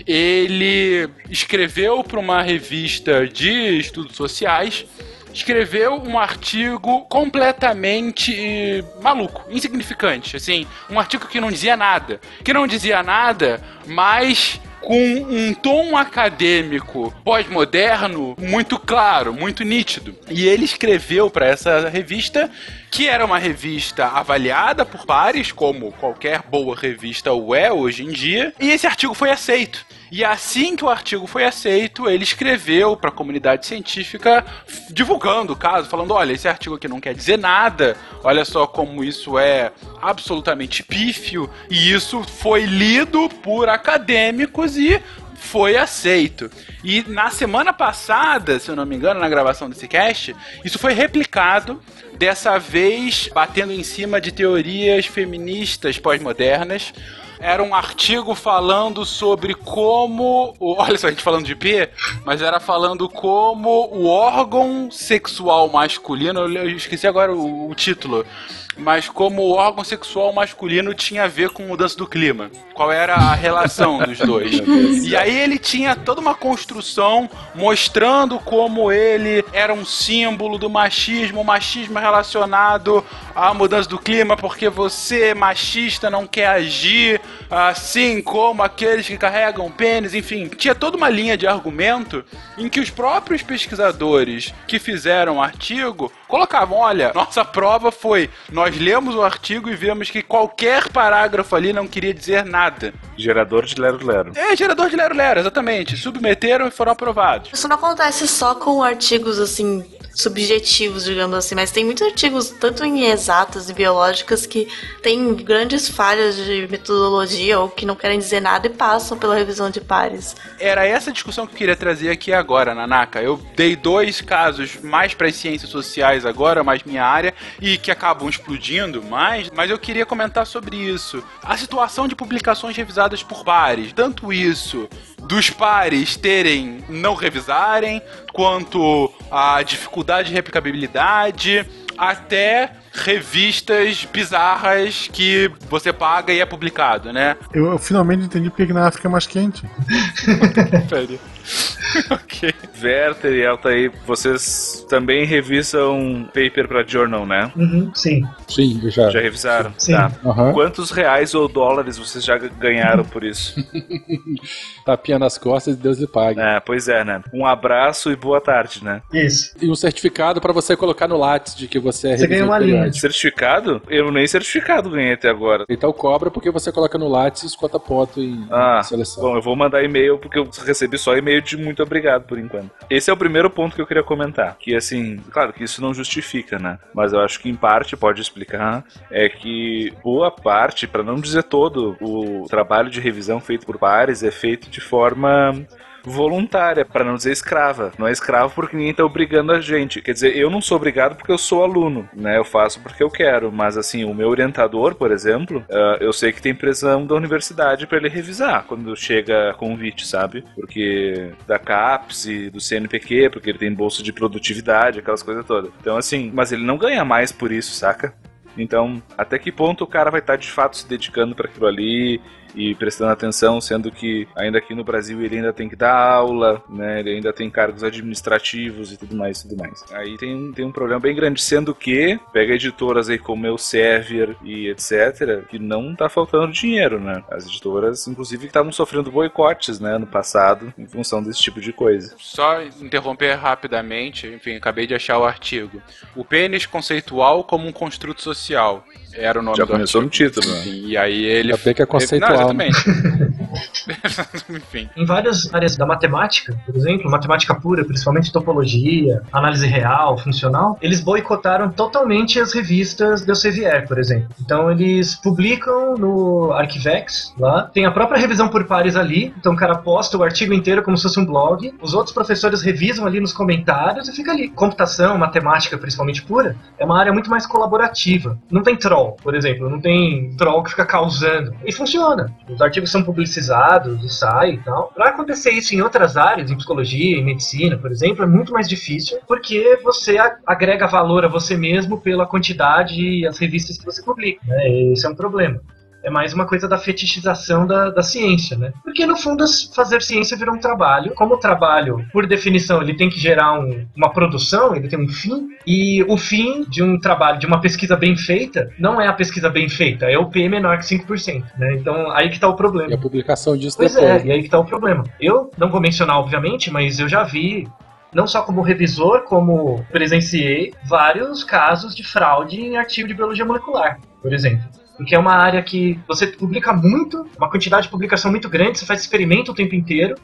ele escreveu para uma revista de estudos sociais escreveu um artigo completamente maluco, insignificante, assim, um artigo que não dizia nada, que não dizia nada, mas com um tom acadêmico pós-moderno muito claro, muito nítido. E ele escreveu para essa revista, que era uma revista avaliada por pares, como qualquer boa revista o é hoje em dia, e esse artigo foi aceito. E assim que o artigo foi aceito, ele escreveu para a comunidade científica divulgando o caso, falando: olha, esse artigo aqui não quer dizer nada, olha só como isso é absolutamente pífio, e isso foi lido por acadêmicos e foi aceito. E na semana passada, se eu não me engano, na gravação desse cast, isso foi replicado, dessa vez batendo em cima de teorias feministas pós-modernas. Era um artigo falando sobre como. Olha só, a gente falando de P, mas era falando como o órgão sexual masculino. Eu esqueci agora o, o título. Mas como o órgão sexual masculino tinha a ver com mudança do clima. Qual era a relação dos dois. E aí ele tinha toda uma construção mostrando como ele era um símbolo do machismo, o machismo relacionado à mudança do clima, porque você, machista, não quer agir assim como aqueles que carregam pênis, enfim. Tinha toda uma linha de argumento em que os próprios pesquisadores que fizeram o artigo colocavam: olha, nossa prova foi, nós lemos o artigo e vimos que qualquer parágrafo ali não queria dizer nada. Gerador de Lero Lero. É, gerador de Lero Lero, exatamente. Submeteram e foram aprovados. Isso não acontece só com artigos assim subjetivos, digamos assim, mas tem muitos artigos, tanto em exatas e biológicas, que têm grandes falhas de metodologia ou que não querem dizer nada e passam pela revisão de pares. Era essa discussão que eu queria trazer aqui agora, Nanaka. Eu dei dois casos mais para as ciências sociais agora, mais minha área, e que acabam explodindo mais, mas eu queria comentar sobre isso. A situação de publicações revisadas por pares, tanto isso dos pares terem não revisarem, quanto a dificuldade de replicabilidade, até revistas bizarras que você paga e é publicado, né? Eu, eu finalmente entendi porque que na África é mais quente. ok. Werther e Altair, vocês também revisam paper pra journal, né? Uhum, sim. Sim, já. Já revisaram? Sim. Tá. Aham. Quantos reais ou dólares vocês já ganharam por isso? Tapinha nas costas e Deus lhe pague. é, pois é, né? Um abraço e boa tarde, né? Isso. E um certificado pra você colocar no Lattes de que você é Você ganha uma linha. Certificado? Eu nem certificado ganhei até agora. Então cobra porque você coloca no Lattes e escuta ponto em, Ah, em seleção. bom, eu vou mandar e-mail porque eu recebi só e-mail de muito obrigado por enquanto. Esse é o primeiro ponto que eu queria comentar. Que assim, claro que isso não justifica, né? Mas eu acho que em parte pode explicar é que boa parte, para não dizer todo, o trabalho de revisão feito por pares é feito de forma voluntária, para não dizer escrava. Não é escravo porque ninguém tá obrigando a gente. Quer dizer, eu não sou obrigado porque eu sou aluno, né? Eu faço porque eu quero, mas assim, o meu orientador, por exemplo, ah, eu sei que tem pressão da universidade para ele revisar quando chega convite, sabe? Porque da CAPES e do CNPq, porque ele tem bolsa de produtividade, aquelas coisas todas. Então assim, mas ele não ganha mais por isso, saca? Então, até que ponto o cara vai estar de fato se dedicando para aquilo ali e prestando atenção, sendo que ainda aqui no Brasil ele ainda tem que dar aula, né? Ele ainda tem cargos administrativos e tudo mais, tudo mais. Aí tem, tem um problema bem grande, sendo que pega editoras aí como Elsevier e etc, que não tá faltando dinheiro, né? As editoras, inclusive, estavam sofrendo boicotes, né, no passado, em função desse tipo de coisa. Só interromper rapidamente, enfim, acabei de achar o artigo. O pênis conceitual como um construto social. Era o nome Já do começou artigo. no título, né? E aí ele. Bem que é conceitual, Não, exatamente. Enfim. Em várias áreas da matemática, por exemplo, matemática pura, principalmente topologia, análise real, funcional, eles boicotaram totalmente as revistas do Elsevier, por exemplo. Então eles publicam no Arquivex, lá, tem a própria revisão por pares ali, então o cara posta o artigo inteiro como se fosse um blog, os outros professores revisam ali nos comentários e fica ali. Computação, matemática, principalmente pura, é uma área muito mais colaborativa. Não tem troll, por exemplo, não tem troll que fica causando. E funciona. Os artigos são publicizados e saem e tal. Pra acontecer isso em outras áreas, em psicologia, em medicina, por exemplo, é muito mais difícil, porque você agrega valor a você mesmo pela quantidade e as revistas que você publica. Né? Esse é um problema. É mais uma coisa da fetichização da, da ciência, né? Porque no fundo fazer ciência virou um trabalho. Como o trabalho, por definição, ele tem que gerar um- uma produção, ele tem um fim. E o fim de um trabalho, de uma pesquisa bem feita, não é a pesquisa bem feita, é o P menor que 5%. Né? Então aí que tá o problema. E a publicação disso Pois depois. é, e aí que tá o problema. Eu não vou mencionar, obviamente, mas eu já vi, não só como revisor, como presenciei vários casos de fraude em artigo de biologia molecular, por exemplo. Porque é uma área que você publica muito, uma quantidade de publicação muito grande, você faz experimento o tempo inteiro,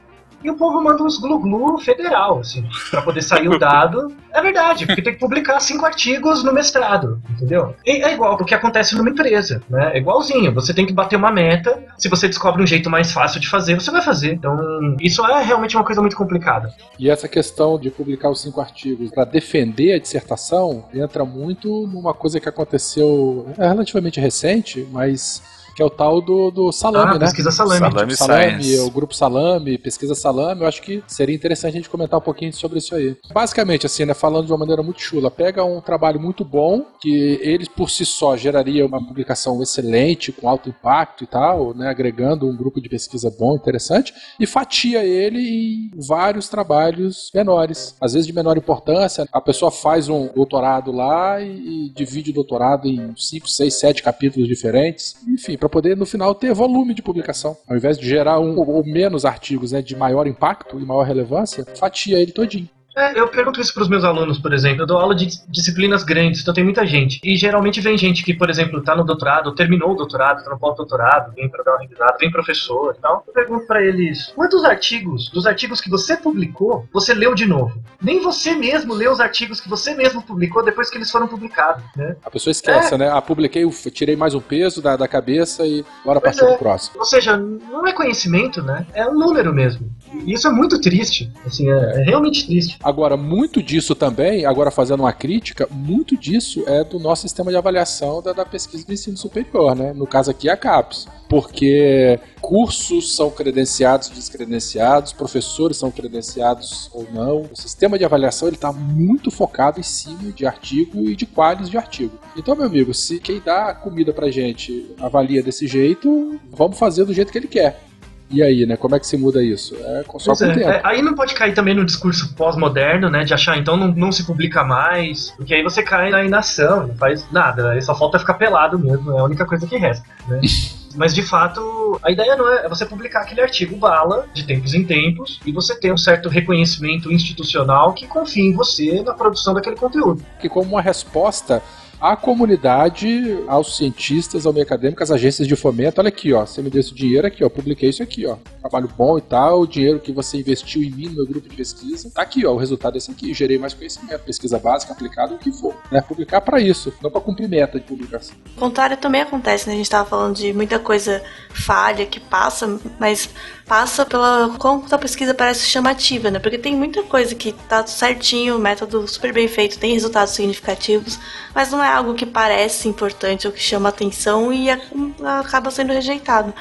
e o povo manda uns glu-glu federal, assim, pra poder sair o dado. É verdade, porque tem que publicar cinco artigos no mestrado, entendeu? E é igual o que acontece numa empresa, né? É igualzinho, você tem que bater uma meta, se você descobre um jeito mais fácil de fazer, você vai fazer. Então, isso é realmente uma coisa muito complicada. E essa questão de publicar os cinco artigos para defender a dissertação entra muito numa coisa que aconteceu é relativamente recente, mas que é o tal do, do Salame, Ah, né? pesquisa Salame. Salame Salame, Science. o grupo Salame, pesquisa Salame, eu acho que seria interessante a gente comentar um pouquinho sobre isso aí. Basicamente, assim, né, falando de uma maneira muito chula, pega um trabalho muito bom, que ele por si só geraria uma publicação excelente, com alto impacto e tal, né, agregando um grupo de pesquisa bom, interessante, e fatia ele em vários trabalhos menores, às vezes de menor importância. A pessoa faz um doutorado lá e, e divide o doutorado em 5, 6, 7 capítulos diferentes, enfim, para poder no final ter volume de publicação. Ao invés de gerar um ou menos artigos né, de maior impacto e maior relevância, fatia ele todinho. É, eu pergunto isso pros meus alunos, por exemplo. Eu dou aula de dis- disciplinas grandes, então tem muita gente. E geralmente vem gente que, por exemplo, tá no doutorado, ou terminou o doutorado, tá no pós-doutorado, vem pra dar uma revisada, vem professor e tal. Eu pergunto pra eles, quantos artigos, dos artigos que você publicou, você leu de novo? Nem você mesmo leu os artigos que você mesmo publicou depois que eles foram publicados, né? A pessoa esquece, É. né? Ah, publiquei, tirei mais um peso da, da cabeça e bora Pois partir é. pro próximo. Ou seja, não é conhecimento, né? É um número mesmo. E isso é muito triste. Assim, é, é realmente triste. Agora, muito disso também, agora fazendo uma crítica, muito disso é do nosso sistema de avaliação da, da pesquisa do ensino superior, né? No caso aqui, a CAPES. Porque cursos são credenciados, descredenciados, professores são credenciados ou não. O sistema de avaliação ele está muito focado em cima de artigo e de quales de artigo. Então, meu amigo, se quem dá comida pra gente avalia desse jeito, vamos fazer do jeito que ele quer. E aí, né? Como é que se muda isso? É só Pois com é, é, aí não pode cair também no discurso pós-moderno, né? De achar, então não, não se publica mais, porque aí você cai na inação, não faz nada, aí só falta ficar pelado mesmo, é a única coisa que resta, né? Mas de fato, a ideia não é, é você publicar aquele artigo bala de tempos em tempos e você ter um certo reconhecimento institucional que confia em você na produção daquele conteúdo. que como uma resposta à comunidade, aos cientistas, ao meio acadêmico, às agências de fomento, olha aqui, ó, você me deu esse dinheiro aqui, ó, publiquei isso aqui, ó, trabalho bom e tal, o dinheiro que você investiu em mim no meu grupo de pesquisa, tá aqui, ó, o resultado é esse aqui, gerei mais conhecimento, pesquisa básica, aplicada, o que for, né, publicar para isso, não para cumprir meta de publicação. O contrário também acontece, né? A gente tava falando de muita coisa falha que passa, mas passa pela quanto a pesquisa parece chamativa, né? Porque tem muita coisa que tá certinho, método super bem feito, tem resultados significativos, mas não é algo que parece importante ou que chama atenção e acaba sendo rejeitado.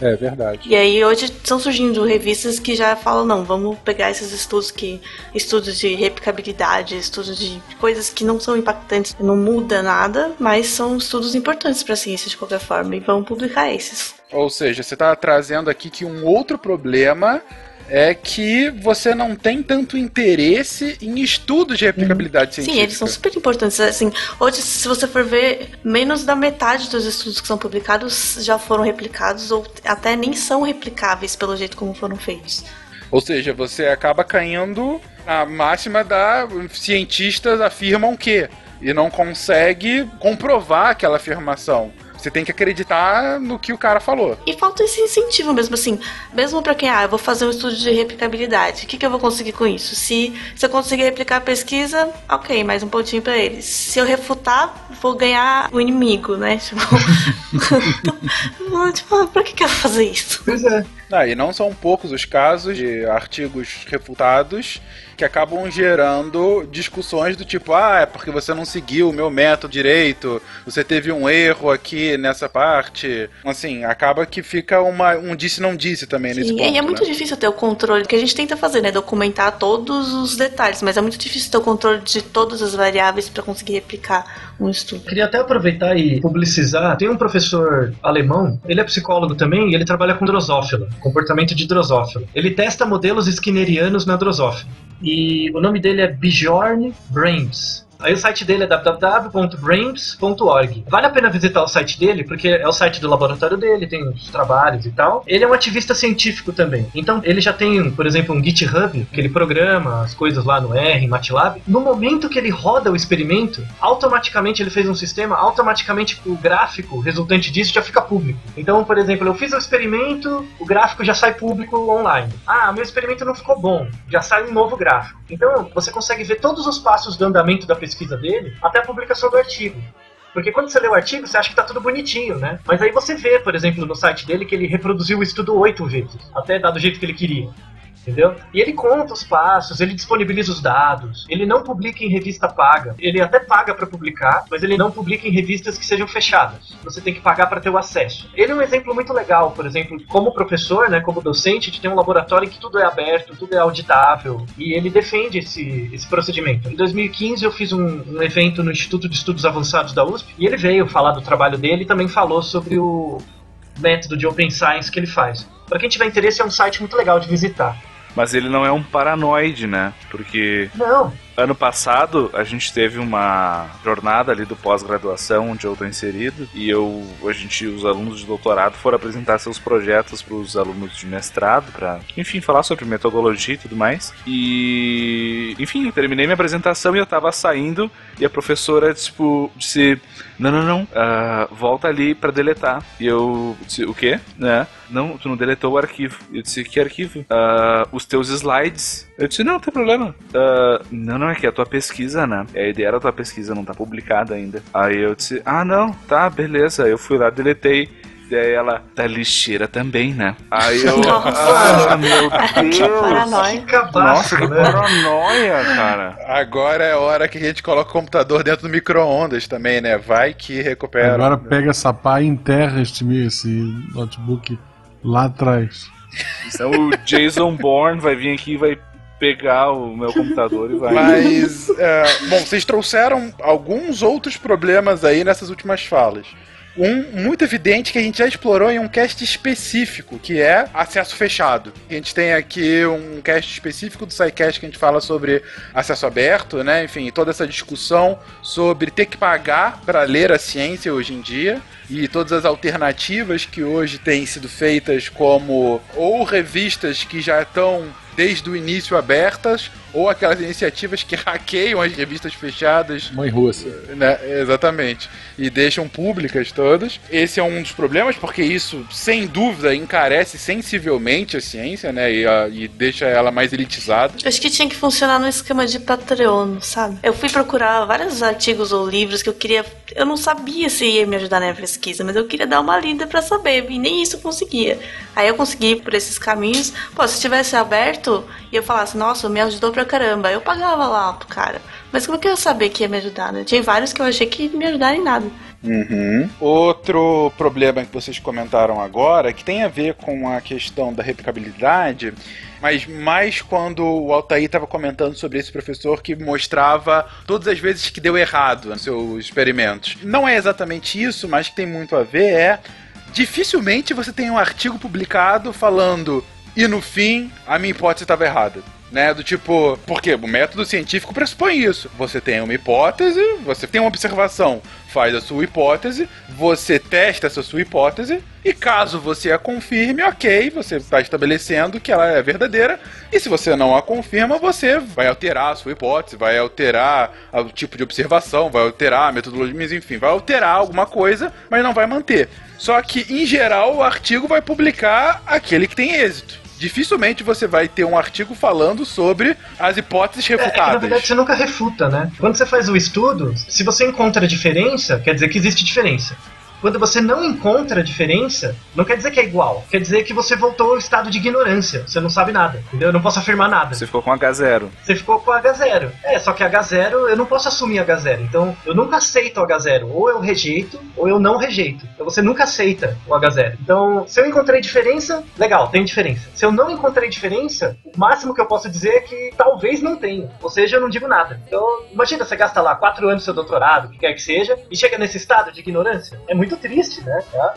É verdade. E aí hoje estão surgindo revistas que já falam, não, vamos pegar esses estudos que. estudos de replicabilidade, estudos de coisas que não são impactantes, não muda nada, mas são estudos importantes para a ciência de qualquer forma, e vamos publicar esses. Ou seja, você está trazendo aqui que um outro problema é que você não tem tanto interesse em estudos de replicabilidade científica. Sim, eles são super importantes. Assim, hoje, se você for ver, menos da metade dos estudos que são publicados já foram replicados, ou até nem são replicáveis pelo jeito como foram feitos. Ou seja, você acaba caindo na máxima da cientistas afirmam que e não consegue comprovar aquela afirmação. Você tem que acreditar no que o cara falou. E falta esse incentivo mesmo, assim. Mesmo pra quem, ah, eu vou fazer um estudo de replicabilidade. O que, que eu vou conseguir com isso? Se, se eu conseguir replicar a pesquisa, ok, mais um pontinho pra eles. Se eu refutar, vou ganhar o inimigo, né? Tipo, tipo pra que, que eu vou fazer isso? Pois é. Ah, e não são poucos os casos de artigos refutados que acabam gerando discussões do tipo, ah, é porque você não seguiu o meu método direito, você teve um erro aqui nessa parte. Assim, acaba que fica uma, um disse-não disse também nesse Sim, ponto. e é muito né? difícil ter o controle, que a gente tenta fazer, né? Documentar todos os detalhes, mas é muito difícil ter o controle de todas as variáveis pra conseguir replicar um estudo. Queria até aproveitar e publicizar. Tem um professor alemão, ele é psicólogo também, e ele trabalha com drosófila, comportamento de drosófila. Ele testa modelos skinnerianos na drosófila. E o nome dele é Bjorn Brames. Aí o site dele é www.brames.org. Vale a pena visitar o site dele, porque é o site do laboratório dele, tem os trabalhos e tal. Ele é um ativista científico também. Então, ele já tem, por exemplo, um GitHub, que ele programa as coisas lá no R, em MATLAB. No momento que ele roda o experimento, automaticamente ele fez um sistema, automaticamente o gráfico resultante disso já fica público. Então, por exemplo, eu fiz o experimento, o gráfico já sai público online. Ah, meu experimento não ficou bom, já sai um novo gráfico. Então, você consegue ver todos os passos do andamento da pesquisa dele até a publicação do artigo. Porque quando você lê o artigo, você acha que tá tudo bonitinho, né? Mas aí você vê, por exemplo, no site dele que ele reproduziu o estudo oito vezes, até dar do jeito que ele queria. Entendeu? E ele conta os passos, ele disponibiliza os dados, ele não publica em revista paga. Ele até paga para publicar, mas ele não publica em revistas que sejam fechadas. Você tem que pagar para ter o acesso. Ele é um exemplo muito legal, por exemplo, como professor, né, como docente, de ter um laboratório em que tudo é aberto, tudo é auditável, e ele defende esse, esse procedimento. Em 2015 eu fiz um, um evento no Instituto de Estudos Avançados da USP, e ele veio falar do trabalho dele e também falou sobre o método de Open Science que ele faz. Para quem tiver interesse, é um site muito legal de visitar. Mas ele não é um paranoide, né? Porque Não. Ano passado a gente teve uma jornada ali do pós-graduação onde eu tô inserido e eu a gente os alunos de doutorado foram apresentar seus projetos para os alunos de mestrado para enfim falar sobre metodologia e tudo mais. E enfim eu terminei minha apresentação e eu tava saindo e a professora tipo disse não não não uh, volta ali para deletar. E eu disse o quê? Né? Não tu não deletou o arquivo. Eu disse que arquivo? Uh, os teus slides. Eu disse não não tem problema. Uh, não não é que é a tua pesquisa né a ideia da tua pesquisa não tá publicada ainda aí eu disse ah não tá beleza eu fui lá deletei Daí ela, da lixeira também, né? Aí eu. Nossa. ah, meu Que Deus! paranoia. Nossa, que paranoia, cara. Agora é hora que a gente coloca o computador dentro do micro-ondas também, né? Vai que recupera. Agora pega essa pá e enterra este, esse notebook lá atrás. Então o Jason Bourne vai vir aqui e vai pegar o meu computador e vai. Mas, é, bom, vocês trouxeram alguns outros problemas aí nessas últimas falas. Um muito evidente que a gente já explorou em um cast específico, que é acesso fechado. A gente tem aqui um cast específico do SciCast que a gente fala sobre acesso aberto, né? Enfim, toda essa discussão sobre ter que pagar para ler a ciência hoje em dia e todas as alternativas que hoje têm sido feitas como ou revistas que já estão desde o início abertas ou aquelas iniciativas que hackeiam as revistas fechadas Mãe russa. né? Exatamente. E deixam públicas todas. Esse é um dos problemas, porque isso, sem dúvida, encarece sensivelmente a ciência, né? E, a- e deixa ela mais elitizada. Acho que tinha que funcionar no esquema de Patreon, sabe? Eu fui procurar vários artigos ou livros que eu queria. Eu não sabia se ia me ajudar na minha pesquisa, mas eu queria dar uma lida pra saber, e nem isso eu conseguia. Aí eu consegui por esses caminhos. Pô, se tivesse aberto e eu falasse, nossa, me ajudou pra caramba, eu pagava lá pro cara. Mas como que eu ia saber que ia me ajudar, né? Tinha vários que eu achei que me ajudaram em nada. Outro problema que vocês comentaram agora, que tem a ver com a questão da replicabilidade, mas mais quando o Altair estava comentando sobre esse professor que mostrava todas as vezes que deu errado nos seus experimentos. Não é exatamente isso, mas que tem muito a ver é dificilmente você tem um artigo publicado falando e no fim a minha hipótese estava errada. Né, do tipo, porque o método científico pressupõe isso. Você tem uma hipótese, você tem uma observação, faz a sua hipótese, você testa essa sua hipótese, e caso você a confirme, ok, você está estabelecendo que ela é verdadeira, e se você não a confirma, você vai alterar a sua hipótese, vai alterar o tipo de observação, vai alterar a metodologia, enfim, vai alterar alguma coisa, mas não vai manter. Só que, em geral, o artigo vai publicar aquele que tem êxito. Dificilmente você vai ter um artigo falando sobre as hipóteses É, é que, na refutadas. verdade você nunca refuta, né? Quando você faz o estudo, se você encontra diferença, quer dizer que existe diferença. Quando você não encontra diferença, não quer dizer que é igual. Quer dizer que você voltou ao estado de ignorância. Você não sabe nada, entendeu? Eu não posso afirmar nada. Você ficou com H0. Você ficou com H0. É, só que H0 eu não posso assumir H0. Então eu nunca aceito o H0. Ou eu rejeito, ou eu não rejeito. Então você nunca aceita o H0. Então, se eu encontrei diferença, legal, tem diferença. Se eu não encontrei diferença, o máximo que eu posso dizer é que talvez não tenha. Ou seja, eu não digo nada. Então, imagina, você gasta lá quatro anos do seu doutorado, o que quer que seja, e chega nesse estado de ignorância. É muito triste, né? Tá?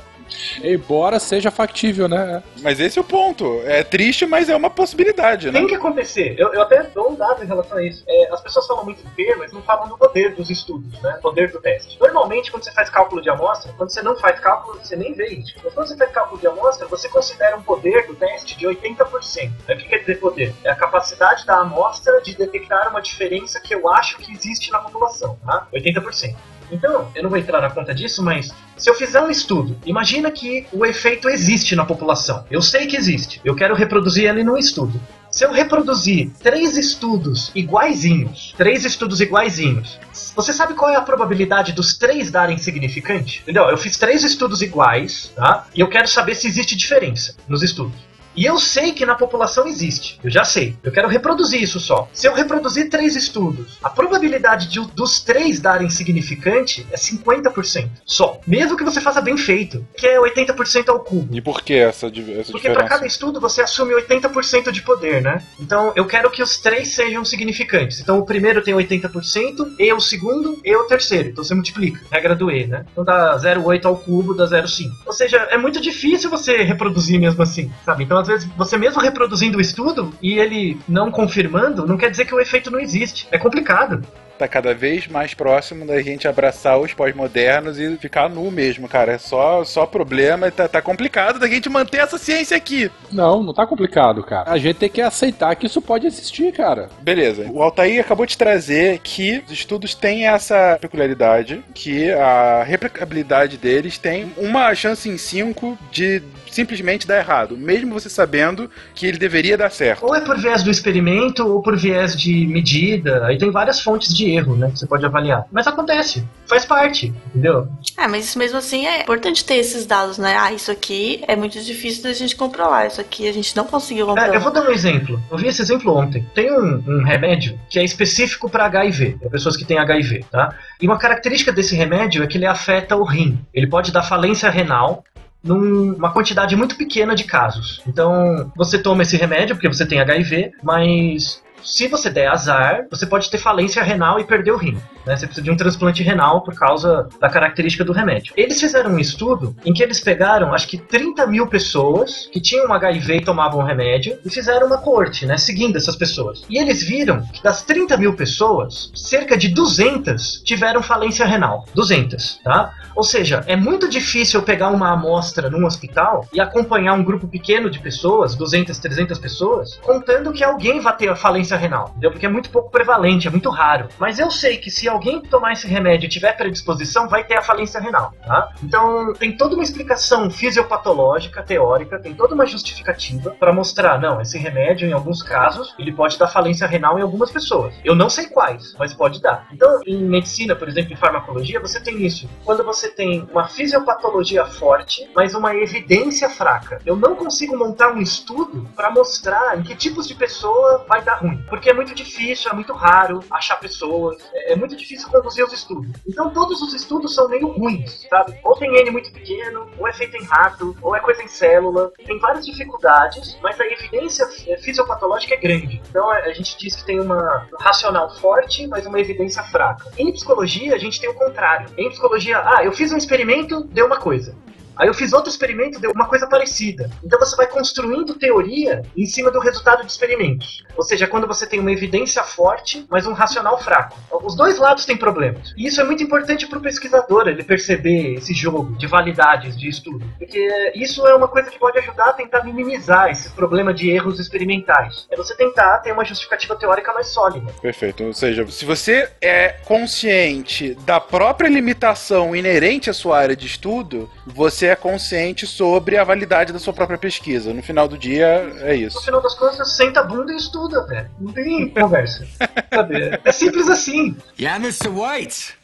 Embora seja factível, né? Mas esse é o ponto. É triste, mas é uma possibilidade, né? Tem que acontecer. Eu, eu até dou um dado em relação a isso. É, as pessoas falam muito em P, mas não falam do poder dos estudos, né? Poder do teste. Normalmente, quando você faz cálculo de amostra, quando você não faz cálculo, você nem vê isso. Mas quando você faz cálculo de amostra, você considera um poder do teste de 80%. O que quer dizer poder? É a capacidade da amostra de detectar uma diferença que eu acho que existe na população, tá? 80%. Então, eu não vou entrar na conta disso, mas se eu fizer um estudo, imagina que o efeito existe na população. Eu sei que existe. Eu quero reproduzir ele num estudo. Se eu reproduzir três estudos iguaizinhos, três estudos iguaizinhos, você sabe qual é a probabilidade dos três darem significante? Entendeu? Eu fiz três estudos iguais, tá? E eu quero saber se existe diferença nos estudos. E eu sei que na população existe. Eu já sei. Eu quero reproduzir isso só. Se eu reproduzir três estudos, a probabilidade de, dos três darem significante é 50% só. Mesmo que você faça bem feito, que é 80% ao cubo. E por que essa, essa Porque para diferença? cada estudo você assume 80% de poder, né? Então eu quero que os três sejam significantes. Então o primeiro tem 80%, E o segundo, E o terceiro. Então você multiplica. Regra do E, né? Então dá 0,8 ao cubo, dá 0,5. Ou seja, é muito difícil você reproduzir mesmo assim, sabe? Então às vezes, você mesmo reproduzindo o estudo e ele não confirmando, não quer dizer que o efeito não existe. É complicado tá cada vez mais próximo da gente abraçar os pós-modernos e ficar nu mesmo, cara. É só, só problema e tá, tá complicado da gente manter essa ciência aqui. Não, não tá complicado, cara. A gente tem que aceitar que isso pode existir, cara. Beleza. O Altair acabou de trazer que os estudos têm essa peculiaridade, que a replicabilidade deles tem uma chance em cinco de simplesmente dar errado, mesmo você sabendo que ele deveria dar certo. Ou é por viés do experimento ou por viés de medida. Aí tem várias fontes de erro, né, que você pode avaliar. Mas acontece, faz parte, entendeu? É, mas mesmo assim é importante ter esses dados, né? Ah, isso aqui é muito difícil da gente comprovar, isso aqui a gente não conseguiu comprovar. É, eu vou dar um exemplo. Eu vi esse exemplo ontem. Tem um, um remédio que é específico para HIV, para pessoas que têm HIV, tá? E uma característica desse remédio é que ele afeta o rim. Ele pode dar falência renal numa quantidade muito pequena de casos. Então, você toma esse remédio porque você tem HIV, mas se você der azar, você pode ter falência renal e perder o rim. Né? Você precisa de um transplante renal por causa da característica do remédio. Eles fizeram um estudo em que eles pegaram, acho que 30 mil pessoas que tinham HIV e tomavam o remédio e fizeram uma corte, né, seguindo essas pessoas. E eles viram que das 30 mil pessoas, cerca de 200 tiveram falência renal. 200, tá? Ou seja, é muito difícil pegar uma amostra num hospital e acompanhar um grupo pequeno de pessoas, 200, 300 pessoas, contando que alguém vai ter a falência renal, entendeu? Porque é muito pouco prevalente, é muito raro. Mas eu sei que se alguém tomar esse remédio e tiver predisposição, vai ter a falência renal, tá? Então, tem toda uma explicação fisiopatológica, teórica, tem toda uma justificativa para mostrar, não, esse remédio, em alguns casos, ele pode dar falência renal em algumas pessoas. Eu não sei quais, mas pode dar. Então, em medicina, por exemplo, em farmacologia, você tem isso. Quando você tem uma fisiopatologia forte, mas uma evidência fraca. Eu não consigo montar um estudo para mostrar em que tipos de pessoa vai dar ruim. Porque é muito difícil, é muito raro achar pessoas, é, é muito difícil conduzir os estudos. Então todos os estudos são meio ruins, sabe? Ou tem N muito pequeno, ou é feito em rato, ou é coisa em célula. Tem várias dificuldades, mas a evidência fisiopatológica é grande. Então a gente diz que tem uma um racional forte, mas uma evidência fraca. Em psicologia, a gente tem o contrário. Em psicologia, ah, eu fiz um experimento, deu uma coisa. Aí eu fiz outro experimento, deu uma coisa parecida. Então você vai construindo teoria em cima do resultado de experimentos. Ou seja, quando você tem uma evidência forte, mas um racional fraco. Os dois lados têm problemas. E isso é muito importante para o pesquisador, ele perceber esse jogo de validades de estudo. Porque isso é uma coisa que pode ajudar a tentar minimizar esse problema de erros experimentais. É você tentar ter uma justificativa teórica mais sólida. Perfeito. Ou seja, se você é consciente da própria limitação inerente à sua área de estudo, você é consciente sobre a validade da sua própria pesquisa. No final do dia, é isso. No final das contas, senta a bunda e estuda, velho. Não tem conversa. Sabe? É simples assim. Yeah, Mr. White.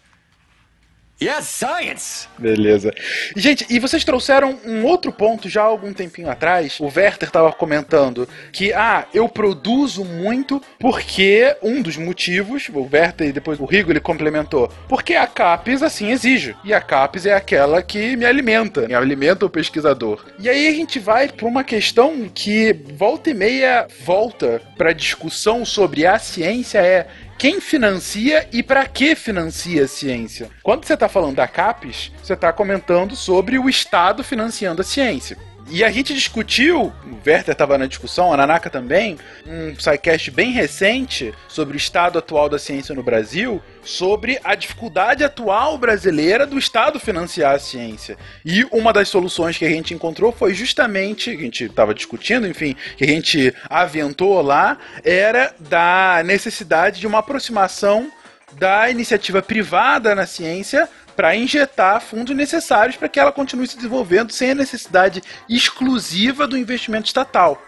Yes, science! Beleza. Gente, e vocês trouxeram um outro ponto já há algum tempinho atrás. O Werther estava comentando que, ah, eu produzo muito porque um dos motivos, o Werther e depois o Rigo ele complementou, porque a CAPES assim exige. E a CAPES é aquela que me alimenta, me alimenta o pesquisador. E aí a gente vai para uma questão que volta e meia volta para discussão sobre a ciência é quem financia e para que financia a ciência. Quando você está falando da CAPES, você está comentando sobre o Estado financiando a ciência. E a gente discutiu, o Werther estava na discussão, a Nanaka também, um sidecast bem recente sobre o estado atual da ciência no Brasil, sobre a dificuldade atual brasileira do Estado financiar a ciência. E uma das soluções que a gente encontrou foi justamente, que a gente estava discutindo, enfim, que a gente aventou lá, era da necessidade de uma aproximação da iniciativa privada na ciência para injetar fundos necessários para que ela continue se desenvolvendo sem a necessidade exclusiva do investimento estatal.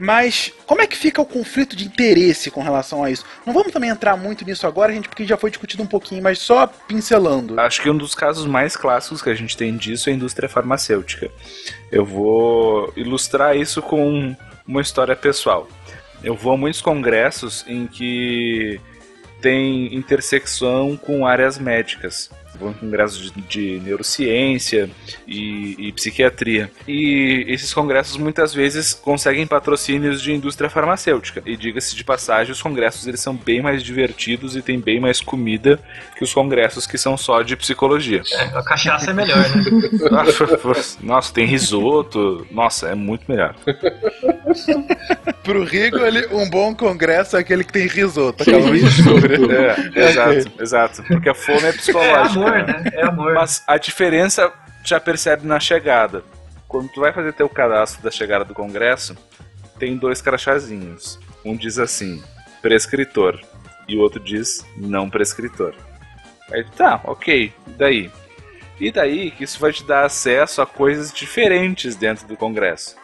Mas como é que fica o conflito de interesse com relação a isso? Não vamos também entrar muito nisso agora, gente, porque já foi discutido um pouquinho, mas só pincelando. Acho que um dos casos mais clássicos que a gente tem disso é a indústria farmacêutica. Eu vou ilustrar isso com uma história pessoal. Eu vou a muitos congressos em que tem intersecção com áreas médicas. Vão em congressos de, de neurociência e, e, psiquiatria. E esses congressos muitas vezes conseguem patrocínios de indústria farmacêutica. E diga-se de passagem, os congressos eles são bem mais divertidos e tem bem mais comida que os congressos que são só de psicologia. É, a cachaça é melhor, né? Nossa, tem risoto. Nossa, é muito melhor. Pro Rigo, ele, um bom congresso é aquele que tem risoto. Aquela mistura. É, exato, exato. Porque a fome é psicológica. Amor, né? É amor. Mas a diferença já percebe na chegada. Quando tu vai fazer teu cadastro da chegada do congresso, tem dois crachazinhos. Um diz assim, prescritor. E o outro diz não prescritor. Aí tá, ok. E daí? E daí que isso vai te dar acesso a coisas diferentes dentro do congresso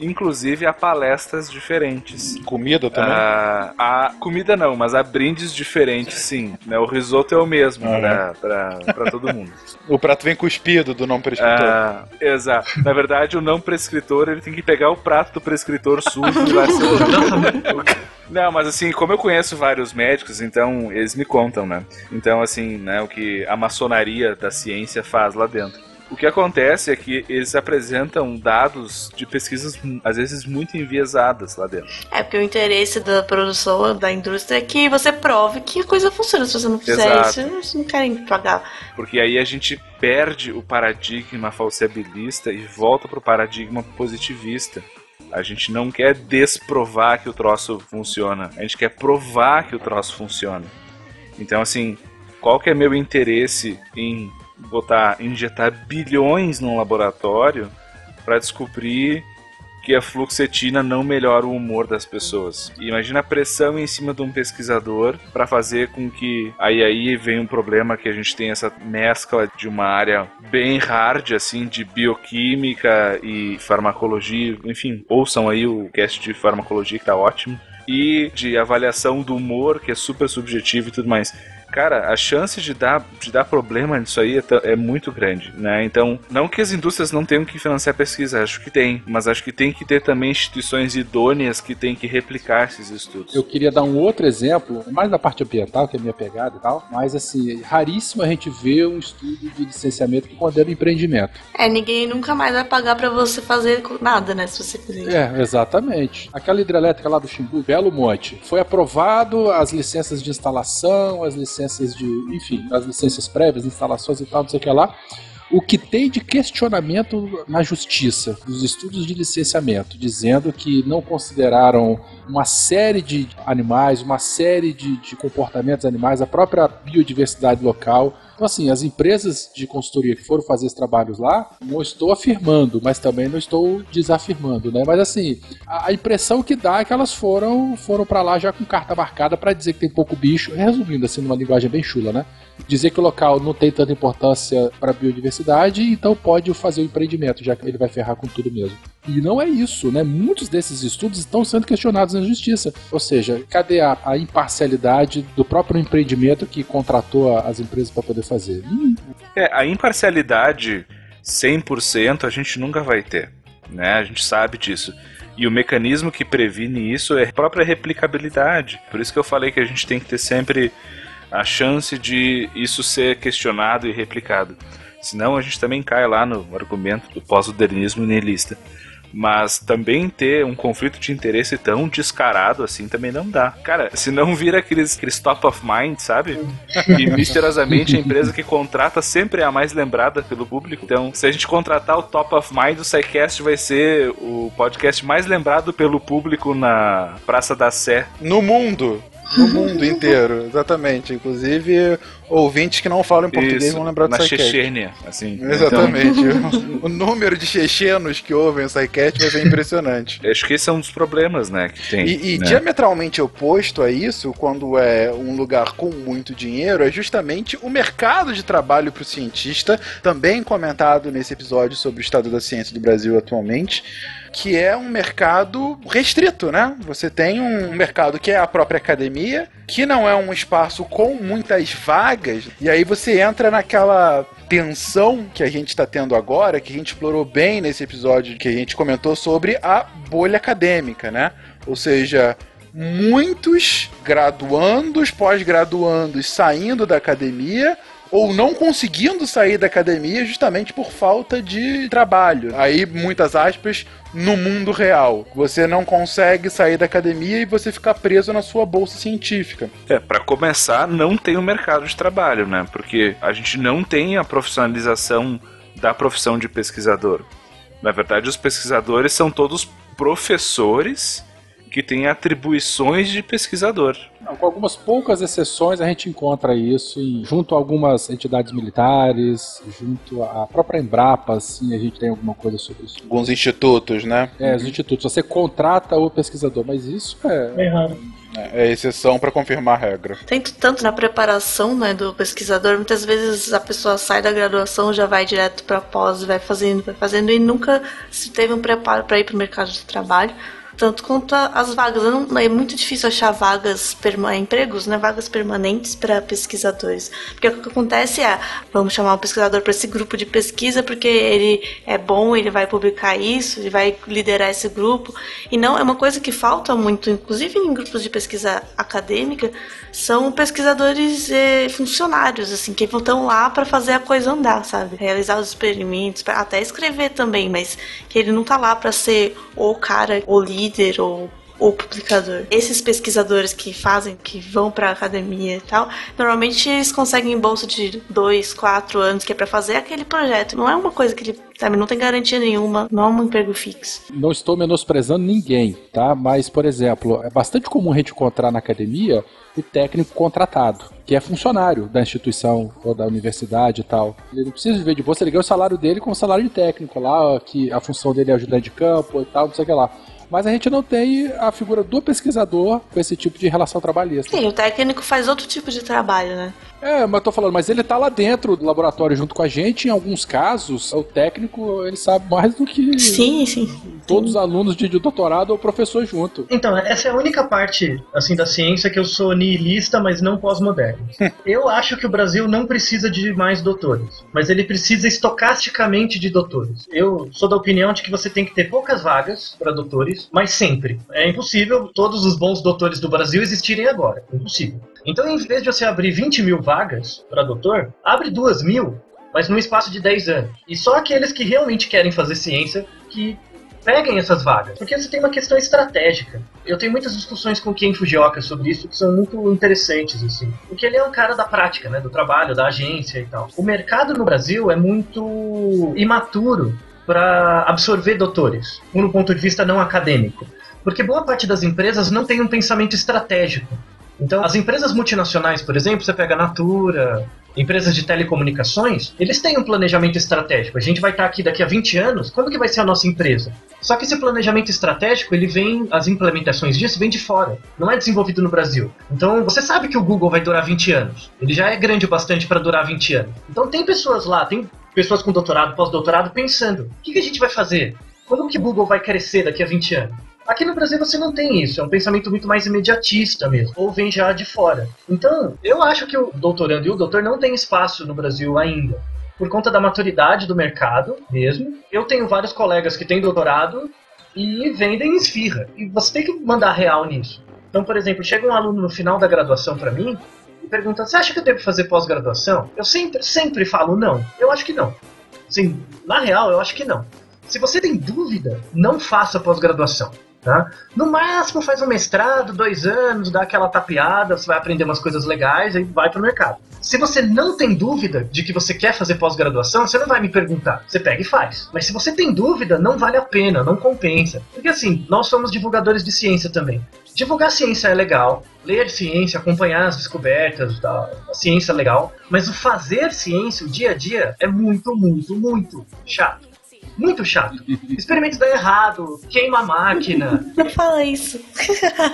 inclusive a palestras diferentes. Comida também? Ah, a comida não, mas há brindes diferentes, sim. Né? O risoto é o mesmo uhum. pra, pra, pra todo mundo. o prato vem cuspido do não prescritor. Ah, exato. Na verdade, o não prescritor ele tem que pegar o prato do prescritor sujo e vai ser... Não, mas assim, como eu conheço vários médicos, então eles me contam, né? Então, assim, né, o que a maçonaria da ciência faz lá dentro. O que acontece é que eles apresentam dados de pesquisas, às vezes, muito enviesadas lá dentro. É, porque o interesse da produção, da indústria, é que você prove que a coisa funciona. Se você não fizer Exato. isso, eles não querem pagar. Porque aí a gente perde o paradigma falsibilista e volta para o paradigma positivista. A gente não quer desprovar que o troço funciona. A gente quer provar que o troço funciona. Então, assim, qual que é meu interesse em botar, injetar bilhões num laboratório para descobrir que a fluoxetina não melhora o humor das pessoas. Imagina a pressão em cima de um pesquisador para fazer com que aí aí vem um problema que a gente tem essa mescla de uma área bem hard assim de bioquímica e farmacologia, enfim, ouçam aí o cast de farmacologia que tá ótimo e de avaliação do humor que é super subjetivo e tudo mais cara, a chance de dar, de dar problema nisso aí é, é, muito grande, né? Então, não que as indústrias não tenham que financiar pesquisa, acho que tem, mas acho que tem que ter também instituições idôneas que têm que replicar esses estudos. Eu queria dar um outro exemplo, mais da parte ambiental, que é a minha pegada e tal, mas assim, raríssimo a gente ver um estudo de licenciamento que condena empreendimento. É, ninguém nunca mais vai pagar para você fazer nada, né, se você fizer. É, exatamente. Aquela hidrelétrica lá do Xingu, Belo Monte, foi aprovado as licenças de instalação, as licenças licenças de, enfim, as licenças prévias, instalações e tal, não sei o que lá. O que tem de questionamento na justiça dos estudos de licenciamento, dizendo que não consideraram uma série de animais, uma série de, de comportamentos animais, a própria biodiversidade local, então, assim, as empresas de consultoria que foram fazer esses trabalhos lá, não estou afirmando, mas também não estou desafirmando, né? Mas, assim, a, impressão que dá é que elas foram, foram para lá já com carta marcada para dizer que tem pouco bicho, resumindo, assim, numa linguagem bem chula, né? Dizer que o local não tem tanta importância para a biodiversidade, então pode fazer o empreendimento, já que ele vai ferrar com tudo mesmo. E não é isso, né? Muitos desses estudos estão sendo questionados na justiça. Ou seja, cadê a, a imparcialidade do próprio empreendimento que contratou as empresas para poder fazer? É, a imparcialidade 100% a gente nunca vai ter, né? A gente sabe disso. E o mecanismo que previne isso é a própria replicabilidade. Por isso que eu falei que a gente tem que ter sempre a chance de isso ser questionado e replicado. Senão a gente também cai lá no argumento do pós-modernismo nihilista. Mas também ter um conflito de interesse tão descarado assim também não dá. Cara, se não vira aqueles, aqueles top of mind, sabe? E misteriosamente a empresa que contrata sempre é a mais lembrada pelo público. Então, se a gente contratar o top of mind, o SciCast vai ser o podcast mais lembrado pelo público na Praça da Sé. No mundo! No mundo inteiro, exatamente. Inclusive, ouvintes que não falam português Isso, vão lembrar do Na Chechênia, assim. Exatamente. Então... o número de chechenos que ouvem o SciCast vai ser impressionante. Acho que esse é um dos problemas, né, que tem. E, e né? diametralmente oposto a isso, quando é um lugar com muito dinheiro, é justamente o mercado de trabalho para o cientista, também comentado nesse episódio sobre o estado da ciência do Brasil atualmente que é um mercado restrito, né? Você tem um mercado que é a própria academia, que não é um espaço com muitas vagas, e aí você entra naquela tensão que a gente está tendo agora, que a gente explorou bem nesse episódio que a gente comentou sobre a bolha acadêmica, né? Ou seja, muitos graduandos, pós-graduandos saindo da academia ou não conseguindo sair da academia justamente por falta de trabalho. Aí, muitas aspas, no mundo real. Você não consegue sair da academia e você fica preso na sua bolsa científica. É, para começar, não tem o um mercado de trabalho, né? Porque a gente não tem a profissionalização da profissão de pesquisador. Na verdade, os pesquisadores são todos professores que têm atribuições de pesquisador. Não, com algumas poucas exceções, a gente encontra isso em, junto a algumas entidades militares, junto à própria Embrapa, assim, a gente tem alguma coisa sobre isso. Alguns institutos, né? É, os institutos. Você contrata o pesquisador, mas isso é. É raro. É, é exceção para confirmar a regra. Tem tanto na preparação né, do pesquisador, muitas vezes a pessoa sai da graduação, já vai direto para pós, vai fazendo, vai fazendo e nunca se teve um preparo para ir para o mercado de trabalho tanto quanto as vagas. Não, é muito difícil achar vagas, empregos, né, vagas permanentes para pesquisadores. Porque o que acontece é, vamos chamar um pesquisador para esse grupo de pesquisa porque ele é bom, ele vai publicar isso, ele vai liderar esse grupo. E não é uma coisa que falta muito, inclusive em grupos de pesquisa acadêmica, são pesquisadores funcionários, assim, que estão lá para fazer a coisa andar, sabe? Realizar os experimentos, até escrever também, mas que ele não tá lá para ser o cara, o líder ou o publicador. Esses pesquisadores que fazem, que vão para a academia e tal, normalmente eles conseguem bolsa de dois, quatro anos, que é para fazer aquele projeto. Não é uma coisa que ele sabe, não tem garantia nenhuma, não é um emprego fixo. Não estou menosprezando ninguém, tá? Mas, por exemplo, é bastante comum a gente encontrar na academia o técnico contratado, que é funcionário da instituição ou da universidade e tal. Ele não precisa viver de bolsa, ele ganha o salário dele como salário de técnico lá, que a função dele é ajudante de campo e tal, não sei o que lá mas a gente não tem a figura do pesquisador com esse tipo de relação trabalhista. Sim, o técnico faz outro tipo de trabalho, né? É, mas tô falando, mas ele tá lá dentro do laboratório junto com a gente. Em alguns casos, o técnico ele sabe mais do que sim, sim. todos os alunos de, de doutorado ou professor junto. Então, essa é a única parte assim da ciência que eu sou nihilista, mas não pós-moderno. eu acho que o Brasil não precisa de mais doutores, mas ele precisa estocasticamente de doutores. Eu sou da opinião de que você tem que ter poucas vagas para doutores, mas sempre. É impossível todos os bons doutores do Brasil existirem agora. Impossível. Então, em vez de você abrir 20 mil vagas para doutor, abre 2 mil, mas num espaço de 10 anos. E só aqueles que realmente querem fazer ciência que peguem essas vagas. Porque você tem uma questão estratégica. Eu tenho muitas discussões com o Ken Fujioka sobre isso que são muito interessantes, assim. Porque ele é um cara da prática, né? Do trabalho, da agência e tal. O mercado no Brasil é muito imaturo para absorver doutores, no ponto de vista não acadêmico. Porque boa parte das empresas não tem um pensamento estratégico. Então, as empresas multinacionais, por exemplo, você pega a Natura, empresas de telecomunicações, eles têm um planejamento estratégico. A gente vai estar aqui daqui a 20 anos, quando que vai ser a nossa empresa? Só que esse planejamento estratégico, ele vem, as implementações disso vêm de fora, não é desenvolvido no Brasil. Então, você sabe que o Google vai durar 20 anos. Ele já é grande o bastante para durar 20 anos. Então, tem pessoas lá, tem pessoas com doutorado, pós-doutorado pensando: o que, que a gente vai fazer? Como que o Google vai crescer daqui a 20 anos? Aqui no Brasil você não tem isso, é um pensamento muito mais imediatista mesmo, ou vem já de fora. Então, eu acho que o doutorando e o doutor não tem espaço no Brasil ainda. Por conta da maturidade do mercado mesmo. Eu tenho vários colegas que têm doutorado e vendem esfirra. E você tem que mandar real nisso. Então, por exemplo, chega um aluno no final da graduação para mim e pergunta: Você acha que eu devo fazer pós-graduação? Eu sempre, sempre falo: Não, eu acho que não. Sim, na real, eu acho que não. Se você tem dúvida, não faça pós-graduação. Tá? No máximo faz um mestrado, dois anos, dá aquela tapeada, você vai aprender umas coisas legais e vai pro mercado. Se você não tem dúvida de que você quer fazer pós-graduação, você não vai me perguntar. Você pega e faz. Mas se você tem dúvida, não vale a pena, não compensa. Porque assim, nós somos divulgadores de ciência também. Divulgar ciência é legal, ler ciência, acompanhar as descobertas da, da ciência é legal, mas o fazer ciência, o dia a dia, é muito, muito, muito chato. Muito chato. Experimentos dão errado, queima a máquina. Não fala isso.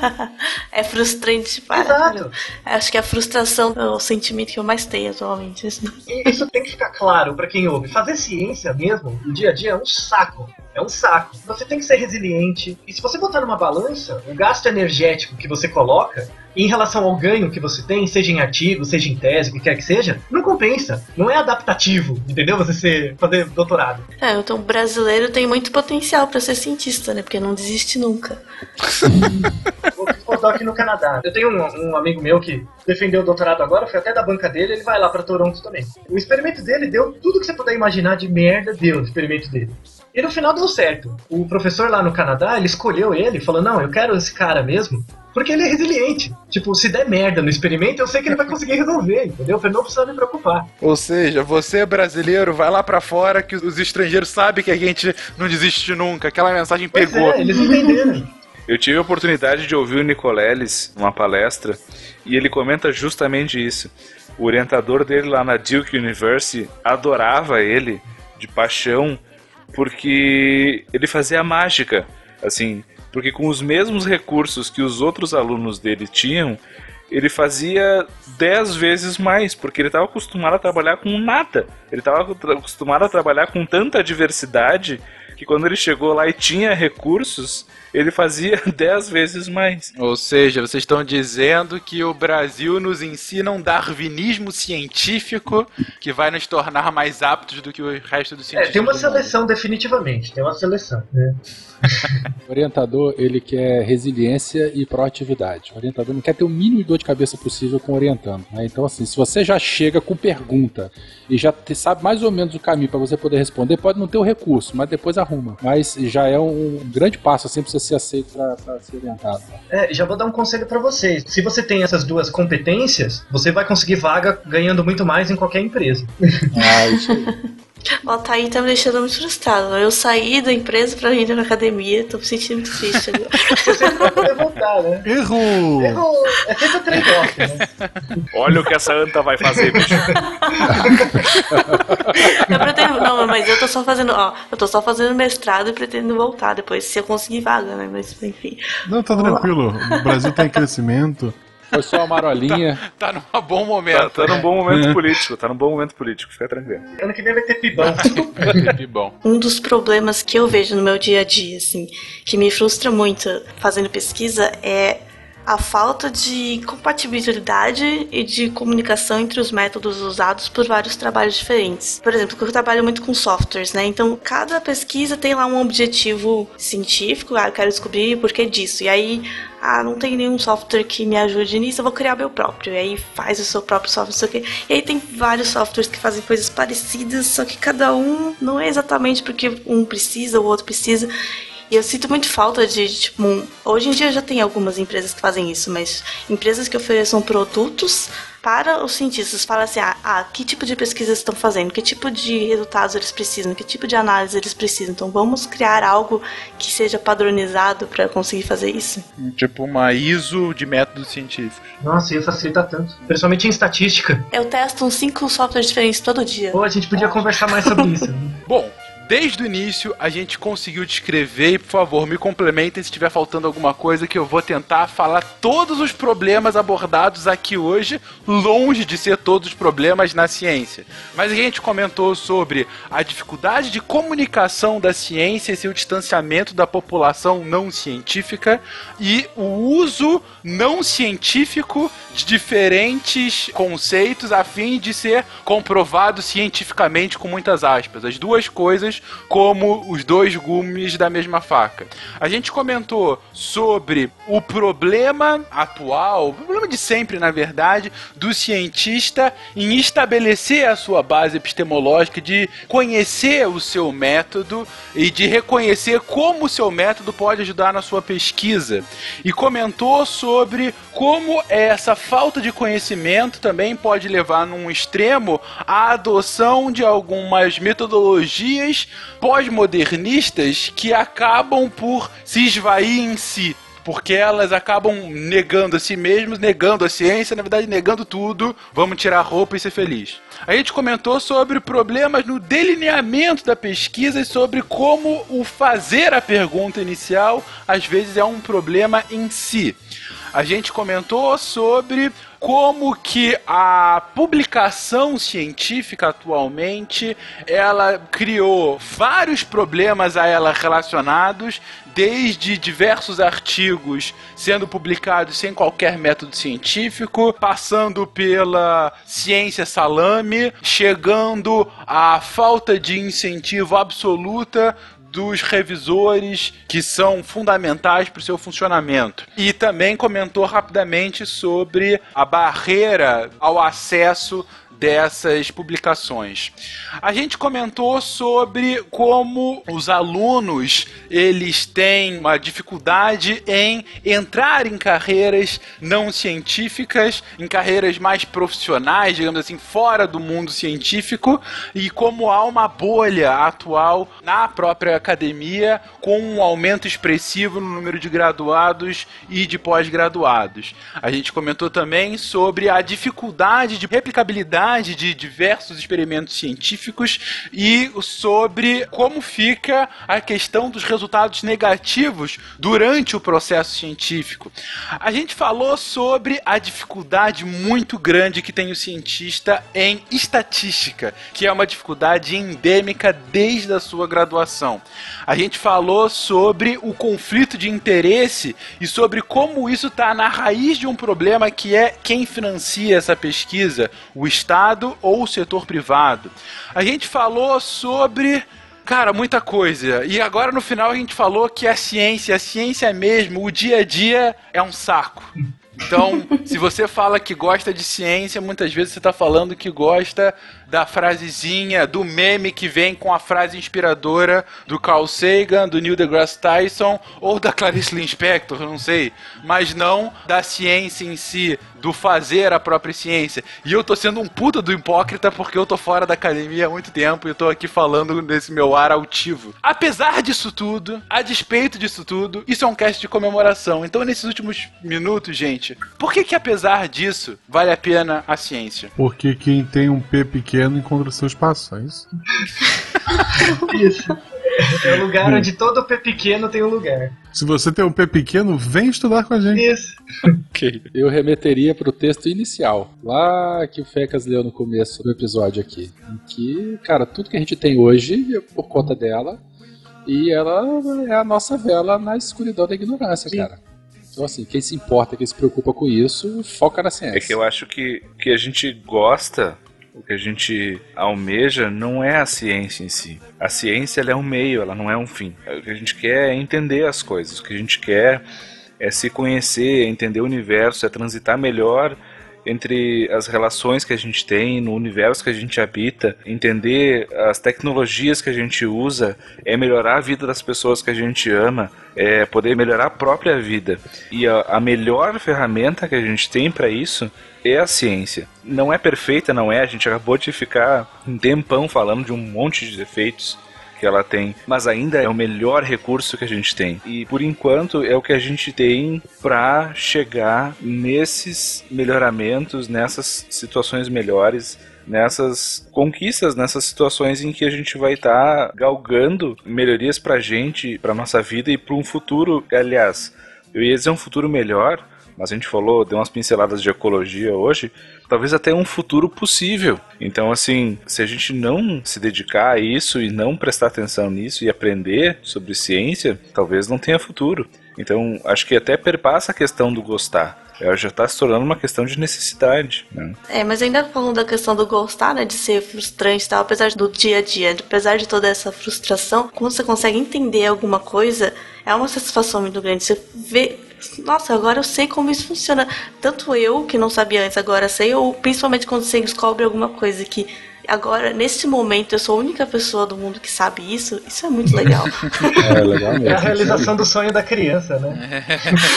é frustrante para. Exato. Acho que a frustração é o sentimento que eu mais tenho atualmente. E isso tem que ficar claro para quem ouve. Fazer ciência mesmo, no dia a dia, é um saco. É um saco. Você tem que ser resiliente. E se você botar numa balança, o gasto energético que você coloca em relação ao ganho que você tem, seja em artigo, seja em tese, o que quer que seja, não compensa. Não é adaptativo, entendeu? Você ser, fazer doutorado. É, então o brasileiro tem muito potencial para ser cientista, né? Porque não desiste nunca. pós-doc no Canadá. Eu tenho um, um amigo meu que defendeu o doutorado agora, foi até da banca dele, ele vai lá pra Toronto também. O experimento dele deu tudo que você puder imaginar de merda, deu o experimento dele. E no final deu certo. O professor lá no Canadá, ele escolheu ele, falou: Não, eu quero esse cara mesmo, porque ele é resiliente. Tipo, se der merda no experimento, eu sei que ele vai conseguir resolver, entendeu? Pra não precisar me preocupar. Ou seja, você brasileiro, vai lá pra fora que os estrangeiros sabem que a gente não desiste nunca. Aquela mensagem Pois pegou. é, eles entenderam. Eu tive a oportunidade de ouvir o Nicoleles numa palestra e ele comenta justamente isso. O orientador dele lá na Duke University adorava ele de paixão porque ele fazia mágica, assim, porque com os mesmos recursos que os outros alunos dele tinham, ele fazia dez vezes mais, porque ele estava acostumado a trabalhar com nada. Ele estava acostumado a trabalhar com tanta diversidade que quando ele chegou lá e tinha recursos, ele fazia dez vezes mais. Ou seja, vocês estão dizendo que o Brasil nos ensina um darwinismo científico que vai nos tornar mais aptos do que o resto dos É, cientistas. tem uma do mundo. seleção, definitivamente. Tem uma seleção. Né? O orientador, ele quer resiliência e proatividade. O orientador não quer ter o mínimo de dor de cabeça possível com orientando. né? Então, assim, se você já chega com pergunta e já te- sabe mais ou menos o caminho para você poder responder, pode não ter o recurso, mas depois arruma. Mas já é um grande passo, assim, pra você ser aceito para ser orientado. É, já vou dar um conselho pra vocês. Se você tem essas duas competências, você vai conseguir vaga ganhando muito mais em qualquer empresa. Ah, isso aí. Ó, tá aí tá me deixando muito frustrado. Eu saí da empresa pra ir na academia, tô me sentindo muito triste agora. Você não vai voltar, né? Erro! Errou. É sempre o trade-off, né? Olha o que essa anta vai fazer, bicho. Eu pretendo, não, mas eu tô só fazendo, ó, eu tô só fazendo mestrado e pretendo voltar depois, se eu conseguir vaga, né? Mas enfim. Não, tá tranquilo. O Brasil tá em crescimento. Foi só uma marolinha. Tá num bom momento. Tá, tá num bom momento político, tá num bom momento político, fica tranquilo. Ano que vem vai ter pibão. Que bom. Um dos problemas que eu vejo no meu dia a dia, assim, que me frustra muito fazendo pesquisa é a falta de compatibilidade e de comunicação entre os métodos usados por vários trabalhos diferentes. Por exemplo, eu trabalho muito com softwares, né? Então, cada pesquisa tem lá um objetivo científico, ah, eu quero descobrir o porquê disso. E aí, ah, não tem nenhum software que me ajude nisso, eu vou criar meu próprio. E aí faz o seu próprio software, não sei o quê. E aí tem vários softwares que fazem coisas parecidas, só que cada um não é exatamente porque um precisa, o outro precisa. E eu sinto muito falta de, tipo, um- hoje em dia já tem algumas empresas que fazem isso, mas empresas que ofereçam produtos para os cientistas. Fala assim, ah, ah, que tipo de pesquisa eles estão fazendo? Que tipo de resultados eles precisam? Que tipo de análise eles precisam? Então vamos criar algo que seja padronizado para conseguir fazer isso? Tipo uma ISO de métodos científicos. Nossa, ia facilitar tanto. Principalmente em estatística. Eu testo uns cinco softwares diferentes todo dia. Pô, a gente podia conversar mais sobre isso. Bom, desde o início a gente conseguiu descrever e, por favor, me complementem se estiver faltando alguma coisa que eu vou tentar falar todos os problemas abordados aqui hoje, longe de ser todos os problemas na ciência. Mas a gente comentou sobre a dificuldade de comunicação da ciência e seu distanciamento da população não científica e o uso não científico de diferentes conceitos a fim de ser comprovado cientificamente com muitas aspas. As duas coisas como os dois gumes da mesma faca. A gente comentou sobre o problema atual, o problema de sempre, na verdade, do cientista em estabelecer a sua base epistemológica, de conhecer o seu método e de reconhecer como o seu método pode ajudar na sua pesquisa. E comentou sobre como essa falta de conhecimento também pode levar num extremo à adoção de algumas metodologias pós-modernistas que acabam por se esvair em si. Porque elas acabam negando a si mesmas, negando a ciência, na verdade negando tudo. Vamos tirar a roupa e ser feliz. A gente comentou sobre problemas no delineamento da pesquisa e sobre como o fazer a pergunta inicial às vezes é um problema em si. A gente comentou sobre como que a publicação científica atualmente ela criou vários problemas a ela relacionados, desde diversos artigos sendo publicados sem qualquer método científico, passando pela ciência salame, chegando à falta de incentivo absoluta dos revisores que são fundamentais para o seu funcionamento. E também comentou rapidamente sobre a barreira ao acesso dessas publicações. A gente comentou sobre como os alunos eles têm uma dificuldade em entrar em carreiras não científicas, em carreiras mais profissionais, digamos assim, fora do mundo científico, e como há uma bolha atual na própria academia com um aumento expressivo no número de graduados e de pós-graduados. A gente comentou também sobre a dificuldade de replicabilidade de diversos experimentos científicos e sobre como fica a questão dos resultados negativos durante o processo científico. A gente falou sobre a dificuldade muito grande que tem o cientista em estatística, que é uma dificuldade endêmica desde a sua graduação. A gente falou sobre o conflito de interesse e sobre como isso está na raiz de um problema que é quem financia essa pesquisa, o Estado Estado ou o setor privado. A gente falou sobre Cara, muita coisa. E agora no final a gente falou que a ciência, a ciência mesmo, o dia a dia é um saco. Então, se você fala que gosta de ciência, muitas vezes você está falando que gosta da frasezinha, do meme que vem com a frase inspiradora do Carl Sagan, do Neil deGrasse Tyson ou da Clarice Lispector, não sei, mas não da ciência em si, do fazer a própria ciência. E eu tô sendo um puta do hipócrita porque eu tô fora da academia há muito tempo e tô aqui falando nesse meu ar altivo. Apesar disso tudo, a despeito disso tudo, isso é um cast de comemoração. Então, nesses últimos minutos, gente, por que que apesar disso vale a pena a ciência? Porque quem tem um P pequeno encontra seu espaço, é isso? Isso. É o lugar onde todo pé pequeno tem um lugar. Se você tem um P pequeno, vem estudar com a gente. Isso. Ok. Eu remeteria pro texto inicial, lá que o Fecas leu no começo do episódio aqui. Em que, cara, tudo que a gente tem hoje é por conta dela. E ela é a nossa vela na escuridão da ignorância, cara. Então, assim, quem se importa, quem se preocupa com isso, foca na ciência. É que eu acho que, que a gente gosta, o que a gente almeja não é a ciência em si. A ciência é um meio, ela não é um fim. O que a gente quer é entender as coisas, o que a gente quer é se conhecer, é entender o universo, é transitar melhor entre as relações que a gente tem, no universo que a gente habita, entender as tecnologias que a gente usa, é melhorar a vida das pessoas que a gente ama, é poder melhorar a própria vida. E a, a melhor ferramenta que a gente tem para isso é a ciência. Não é perfeita, não é, a gente acabou de ficar um tempão falando de um monte de defeitos que ela tem, mas ainda é o melhor recurso que a gente tem. E por enquanto é o que a gente tem para chegar nesses melhoramentos, nessas situações melhores, nessas conquistas, nessas situações em que a gente vai estar tá galgando melhorias pra gente, pra nossa vida e para um futuro, aliás, eu ia dizer um futuro melhor, mas a gente falou, deu umas pinceladas de ecologia hoje, talvez até um futuro possível. Então, assim, se a gente não se dedicar a isso e não prestar atenção nisso e aprender sobre ciência, talvez não tenha futuro. Então, acho que até perpassa a questão do gostar. Ela já está se tornando uma questão de necessidade. Né? É, mas ainda falando da questão do gostar, né, de ser frustrante e tal, apesar do dia a dia, apesar de toda essa frustração, quando você consegue entender alguma coisa, é uma satisfação muito grande. Você vê nossa, agora eu sei como isso funciona. Tanto eu, que não sabia antes, agora sei, ou principalmente quando você descobre alguma coisa que agora, nesse momento, eu sou a única pessoa do mundo que sabe isso, isso é muito legal. é, legal mesmo. É a realização do sonho da criança, né?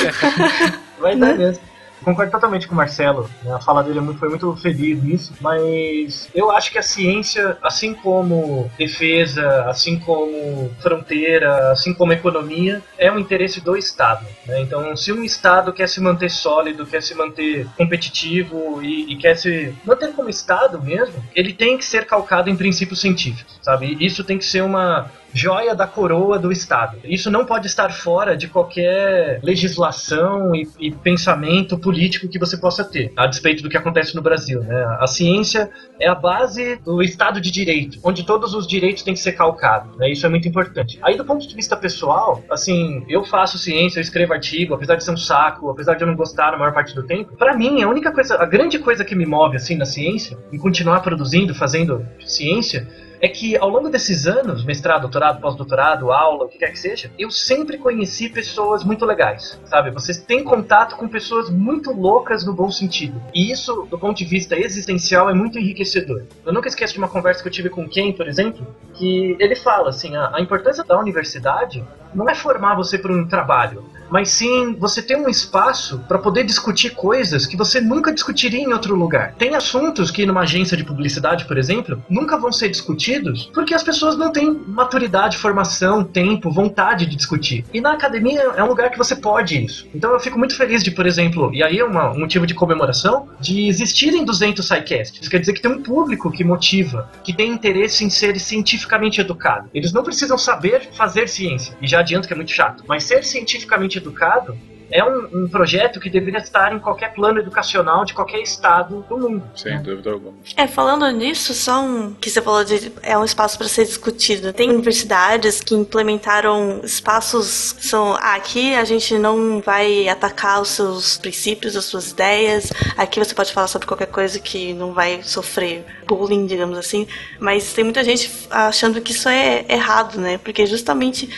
Vai dar mesmo. Concordo totalmente com o Marcelo, né? a fala dele foi muito feliz nisso, mas eu acho que a ciência, assim como defesa, assim como fronteira, assim como economia, é um interesse do Estado. Né? Então, se um Estado quer se manter sólido, quer se manter competitivo e, e, quer se manter como Estado mesmo, ele tem que ser calcado em princípios científicos, sabe? Isso tem que ser uma, joia da coroa do Estado. Isso não pode estar fora de qualquer legislação e, e, pensamento político que você possa ter, a despeito do que acontece no Brasil. Né? A ciência é a base do Estado de Direito, onde todos os direitos têm que ser calcados. Né? Isso é muito importante. Aí, do ponto de vista pessoal, assim, eu faço ciência, eu escrevo artigo, apesar de ser um saco, apesar de eu não gostar na maior parte do tempo, para mim, a única coisa, a grande coisa que me move assim na ciência, em continuar produzindo, fazendo ciência, é que ao longo desses anos, mestrado, doutorado, pós-doutorado, aula, o que quer que seja, eu sempre conheci pessoas muito legais, sabe? Vocês têm contato com pessoas muito loucas no bom sentido. E isso, do ponto de vista existencial, é muito enriquecedor. Eu nunca esqueço de uma conversa que eu tive com Ken, por exemplo, que ele fala assim, a, a importância da universidade não é formar você para um trabalho, mas sim você ter um espaço para poder discutir coisas que você nunca discutiria em outro lugar. Tem assuntos que numa agência de publicidade, por exemplo, nunca vão ser discutidos porque as pessoas não têm maturidade, formação, tempo, vontade de discutir. E na academia é um lugar que você pode isso. Então eu fico muito feliz de, por exemplo, e aí é um motivo de comemoração, de existirem 200 SciCasts. Isso quer dizer que tem um público que motiva, que tem interesse em ser cientificamente educado. Eles não precisam saber fazer ciência, e já adianto que é muito chato, mas ser cientificamente educado é um, um, projeto que deveria estar em qualquer plano educacional de qualquer estado do mundo. Sem dúvida alguma. É, falando nisso, só um que você falou de é um espaço para ser discutido. Tem universidades que implementaram espaços que são ah, aqui a gente não vai atacar os seus princípios, as suas ideias. Aqui você pode falar sobre qualquer coisa que não vai sofrer bullying, digamos assim. Mas tem muita gente achando que isso é errado, né? Porque justamente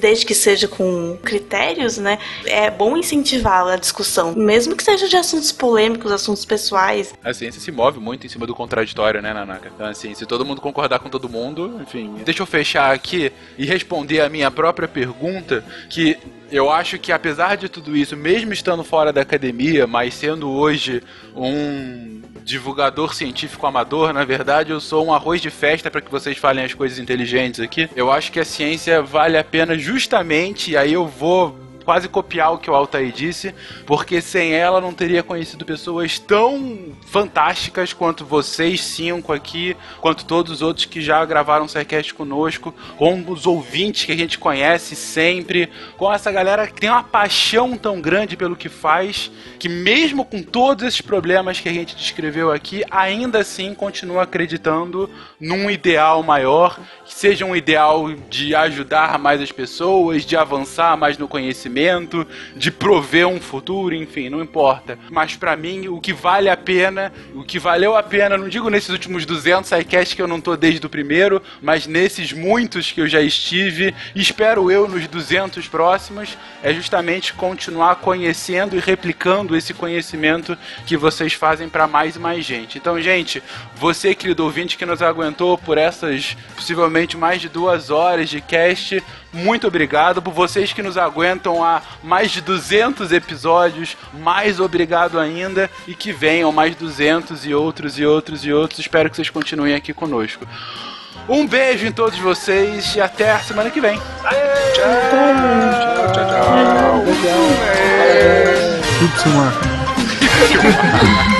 desde que seja com critérios, né, é bom incentivar a discussão, mesmo que seja de assuntos polêmicos, assuntos pessoais. A ciência se move muito em cima do contraditório, né, Nanaka? Então, assim, se todo mundo concordar com todo mundo, enfim. Deixa eu fechar aqui e responder a minha própria pergunta, que eu acho que apesar de tudo isso, mesmo estando fora da academia, mas sendo hoje um divulgador científico amador, na verdade eu sou um arroz de festa para que vocês falem as coisas inteligentes aqui. Eu acho que a ciência vale a pena justamente, e aí eu vou quase copiar o que o Altair disse, porque sem ela não teria conhecido pessoas tão fantásticas quanto vocês cinco aqui, quanto todos os outros que já gravaram o Sidecast conosco, com os ouvintes que a gente conhece sempre, com essa galera que tem uma paixão tão grande pelo que faz, que mesmo com todos esses problemas que a gente descreveu aqui, ainda assim continua acreditando num ideal maior, que seja um ideal de ajudar mais as pessoas, de avançar mais no conhecimento conhecimento, de prover um futuro, enfim, não importa. Mas para mim, o que vale a pena, o que valeu a pena, não digo nesses últimos 200 sidecasts que eu não tô desde o primeiro, mas nesses muitos que eu já estive, espero eu nos 200 próximos, é justamente continuar conhecendo e replicando esse conhecimento que vocês fazem para mais e mais gente. Então, gente, você, querido ouvinte, que nos aguentou por essas possivelmente mais de duas horas de cast, muito obrigado por vocês que nos aguentam há mais de 200 episódios. Mais obrigado ainda e que venham mais 200 e outros e outros e outros. Espero que vocês continuem aqui conosco. Um beijo em todos vocês e até a semana que vem. Tchau, tchau, tchau. tchau.